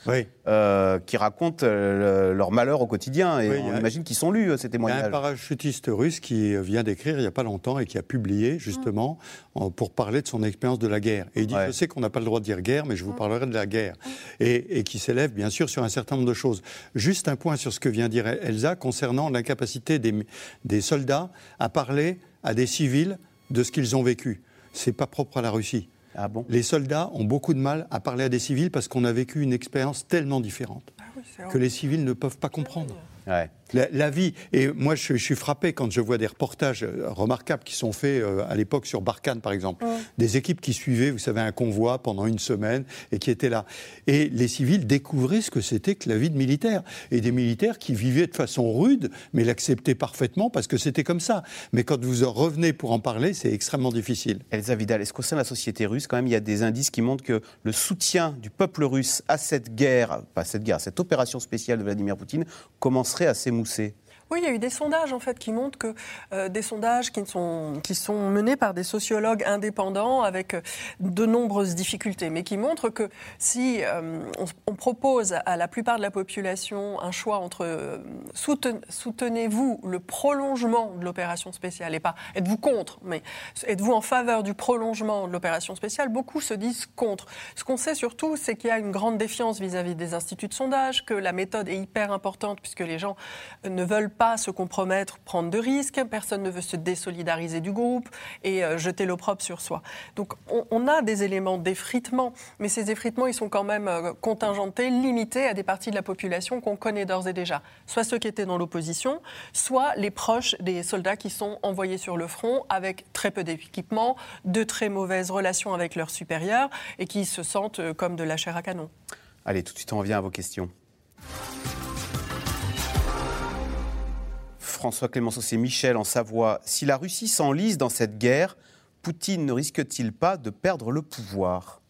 euh, qui racontent euh, leur malheur au quotidien. Et on imagine qu'ils sont lus, euh, ces témoignages. Il y a un parachutiste russe qui vient d'écrire il n'y a pas longtemps et qui a publié justement pour parler de son expérience de la guerre. Et il dit Je sais qu'on n'a pas le droit de dire guerre, mais je vous parlerai de la guerre. Et, qui s'élève bien sûr sur un certain nombre de choses. Juste un point sur ce que vient dire Elsa concernant l'incapacité des, des soldats à parler à des civils de ce qu'ils ont vécu. C'est pas propre à la Russie. Ah bon? Les soldats ont beaucoup de mal à parler à des civils parce qu'on a vécu une expérience tellement différente ah que les civils ne peuvent pas comprendre. La, vie, et moi je, suis frappé quand je vois des reportages euh, remarquables qui sont faits euh, à l'époque sur Barkhane par exemple, des équipes qui suivaient, vous savez, un convoi pendant une semaine et qui étaient là. Et les civils découvraient ce que c'était que la vie de militaire. Et des militaires qui vivaient de façon rude, mais l'acceptaient parfaitement parce que c'était comme ça. Mais quand vous en revenez pour en parler, c'est extrêmement difficile. Elsa Vidal, est-ce qu'au sein de la société russe, quand même, il y a des indices qui montrent que le soutien du peuple russe à cette guerre, pas cette guerre, cette opération spéciale de Vladimir Poutine commencerait à s'émousser oui, il y a eu des sondages en fait qui montrent que euh, des sondages qui sont, qui sont menés par des sociologues indépendants avec euh, de nombreuses difficultés, mais qui montrent que si euh, on, propose à la plupart de la population un choix entre soutenez-vous le prolongement de l'opération spéciale et pas êtes-vous contre, mais êtes-vous en faveur du prolongement de l'opération spéciale, beaucoup se disent contre. Ce qu'on sait surtout, c'est qu'il y a une grande défiance vis-à-vis -vis des instituts de sondage, que la méthode est hyper importante puisque les gens ne veulent pas se compromettre, prendre de risques, personne ne veut se désolidariser du groupe et euh, jeter l'opprobre sur soi. Donc on, a des éléments d'effritement, mais ces effritements, ils sont quand même euh, contingentés, limités à des parties de la population qu'on connaît d'ores et déjà, soit ceux qui étaient dans l'opposition, soit les proches des soldats qui sont envoyés sur le front avec très peu d'équipement, de très mauvaises relations avec leurs supérieurs et qui se sentent euh, comme de la chair à canon. Allez, tout de suite, on revient à vos questions. François Clémenceau, c'est Michel en Savoie. Si la Russie s'enlise dans cette guerre, Poutine ne risque-t-il pas de perdre le pouvoir?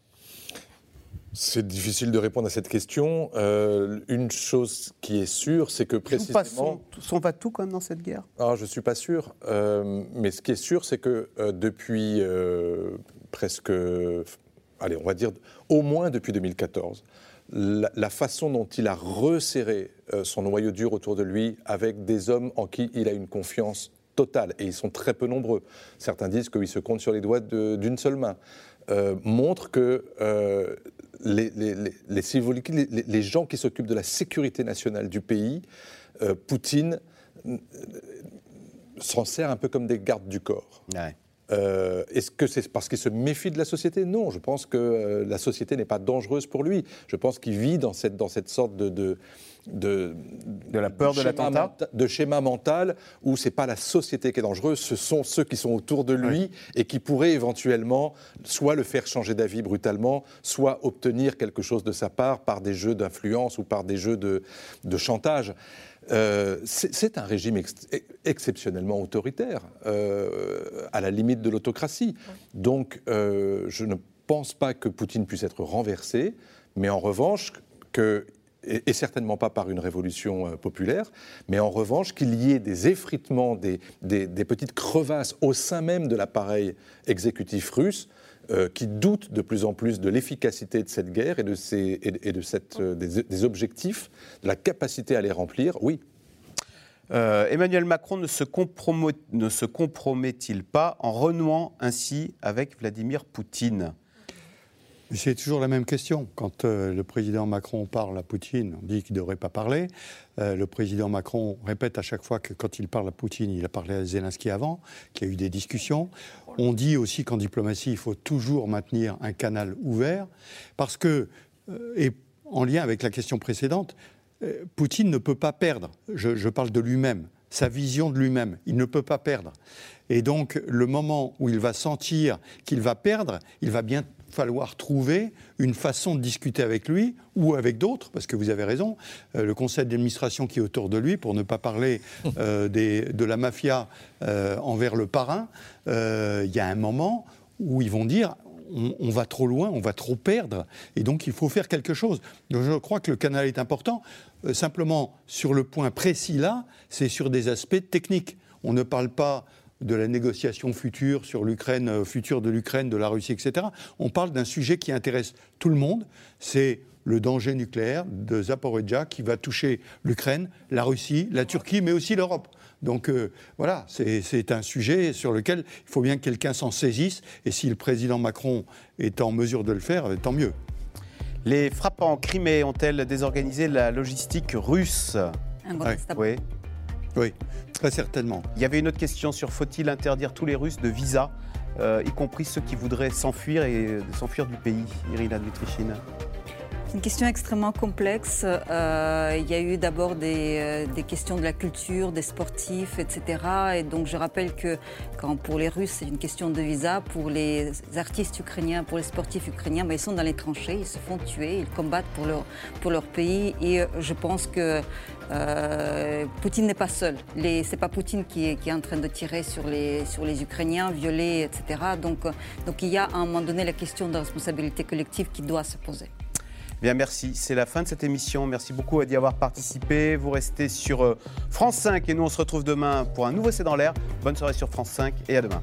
C'est difficile de répondre à cette question. Euh, une chose qui est sûre, c'est que précisément... On va tout quand même dans cette guerre? Ah, Je ne suis pas sûr. Euh, mais ce qui est sûr, c'est que euh, depuis presque... Allez, on va dire au moins depuis 2014, la, façon dont il a resserré euh, son noyau dur autour de lui avec des hommes en qui il a une confiance totale, et ils sont très peu nombreux. Certains disent qu'il se compte sur les doigts d'une seule main. Euh, montre que euh, les, gens qui s'occupent de la sécurité nationale du pays, Poutine s'en sert un peu comme des gardes du corps. Euh, est-ce que c'est parce qu'il se méfie de la société? Non, je pense que euh, la société n'est pas dangereuse pour lui. Je pense qu'il vit dans cette, dans cette sorte de, de de, de, la peur de l'attentat? De schéma mental où c'est pas la société qui est dangereuse, ce sont ceux qui sont autour de lui et qui pourraient éventuellement soit le faire changer d'avis brutalement, soit obtenir quelque chose de sa part par des jeux d'influence ou par des jeux de, de chantage. Euh, c'est un régime exceptionnellement autoritaire, euh, à la limite de l'autocratie. Donc, euh, je ne pense pas que Poutine puisse être renversé, mais en revanche, et, certainement pas par une révolution populaire, mais en revanche qu'il y ait des effritements, des, petites crevasses au sein même de l'appareil exécutif russe, euh, qui doutent de plus en plus de l'efficacité de cette guerre et de, et, de cette, euh, des, objectifs, de la capacité à les remplir, oui. Euh, Emmanuel Macron ne se, ne se compromet-il pas en renouant ainsi avec Vladimir Poutine? C'est toujours la même question. Quand euh, le président Macron parle à Poutine, on dit qu'il ne devrait pas parler. Euh, le président Macron répète à chaque fois que quand il parle à Poutine, il a parlé à Zelensky avant, qu'il y a eu des discussions. On dit aussi qu'en diplomatie, il faut toujours maintenir un canal ouvert, parce que, euh, et en lien avec la question précédente, Poutine ne peut pas perdre. Je, je parle de lui-même, sa vision de lui-même. Il ne peut pas perdre. Et donc, le moment où il va sentir qu'il va perdre, il va bien falloir trouver une façon de discuter avec lui ou avec d'autres, parce que vous avez raison, euh, le conseil d'administration qui est autour de lui, pour ne pas parler euh, de la mafia euh, envers le parrain, il y a un moment où ils vont dire on, va trop loin, on va trop perdre, et donc il faut faire quelque chose. Donc je crois que le canal est important. simplement, sur le point précis là, c'est sur des aspects techniques. On ne parle pas de la négociation future sur l'Ukraine, euh, future de l'Ukraine, de la Russie, etc. On parle d'un sujet qui intéresse tout le monde. C'est le danger nucléaire de Zaporizhia qui va toucher l'Ukraine, la Russie, la Turquie, mais aussi l'Europe. Donc euh, voilà, c'est un sujet sur lequel il faut bien que quelqu'un s'en saisisse. Et si le président Macron est en mesure de le faire, euh, tant mieux. Les frappes en Crimée ont-elles désorganisé la logistique russe? Un oui. Oui. Très certainement. Il y avait une autre question sur faut-il interdire tous les Russes de visa, euh, y compris ceux qui voudraient s'enfuir et s'enfuir du pays, Irina Dmitrichine une question extrêmement complexe. Euh, il y a eu d'abord des, euh, des, questions de la culture, des sportifs, etc. Et donc je rappelle que quand pour les Russes c'est une question de visa, pour les artistes ukrainiens, pour les sportifs ukrainiens, ben, ils sont dans les tranchées, ils se font tuer, ils combattent pour leur, pays. Et je pense que euh, Poutine n'est pas seul. Ce n'est pas Poutine qui est, en train de tirer sur les, sur les Ukrainiens, violer, etc. Donc, donc il y a à un moment donné la question de responsabilité collective qui doit se poser. Bien, merci. C'est la fin de cette émission. Merci beaucoup d'y avoir participé. Vous restez sur euh, France 5 et nous, on se retrouve demain pour un nouveau C'est dans l'air. Bonne soirée sur France 5 et à demain.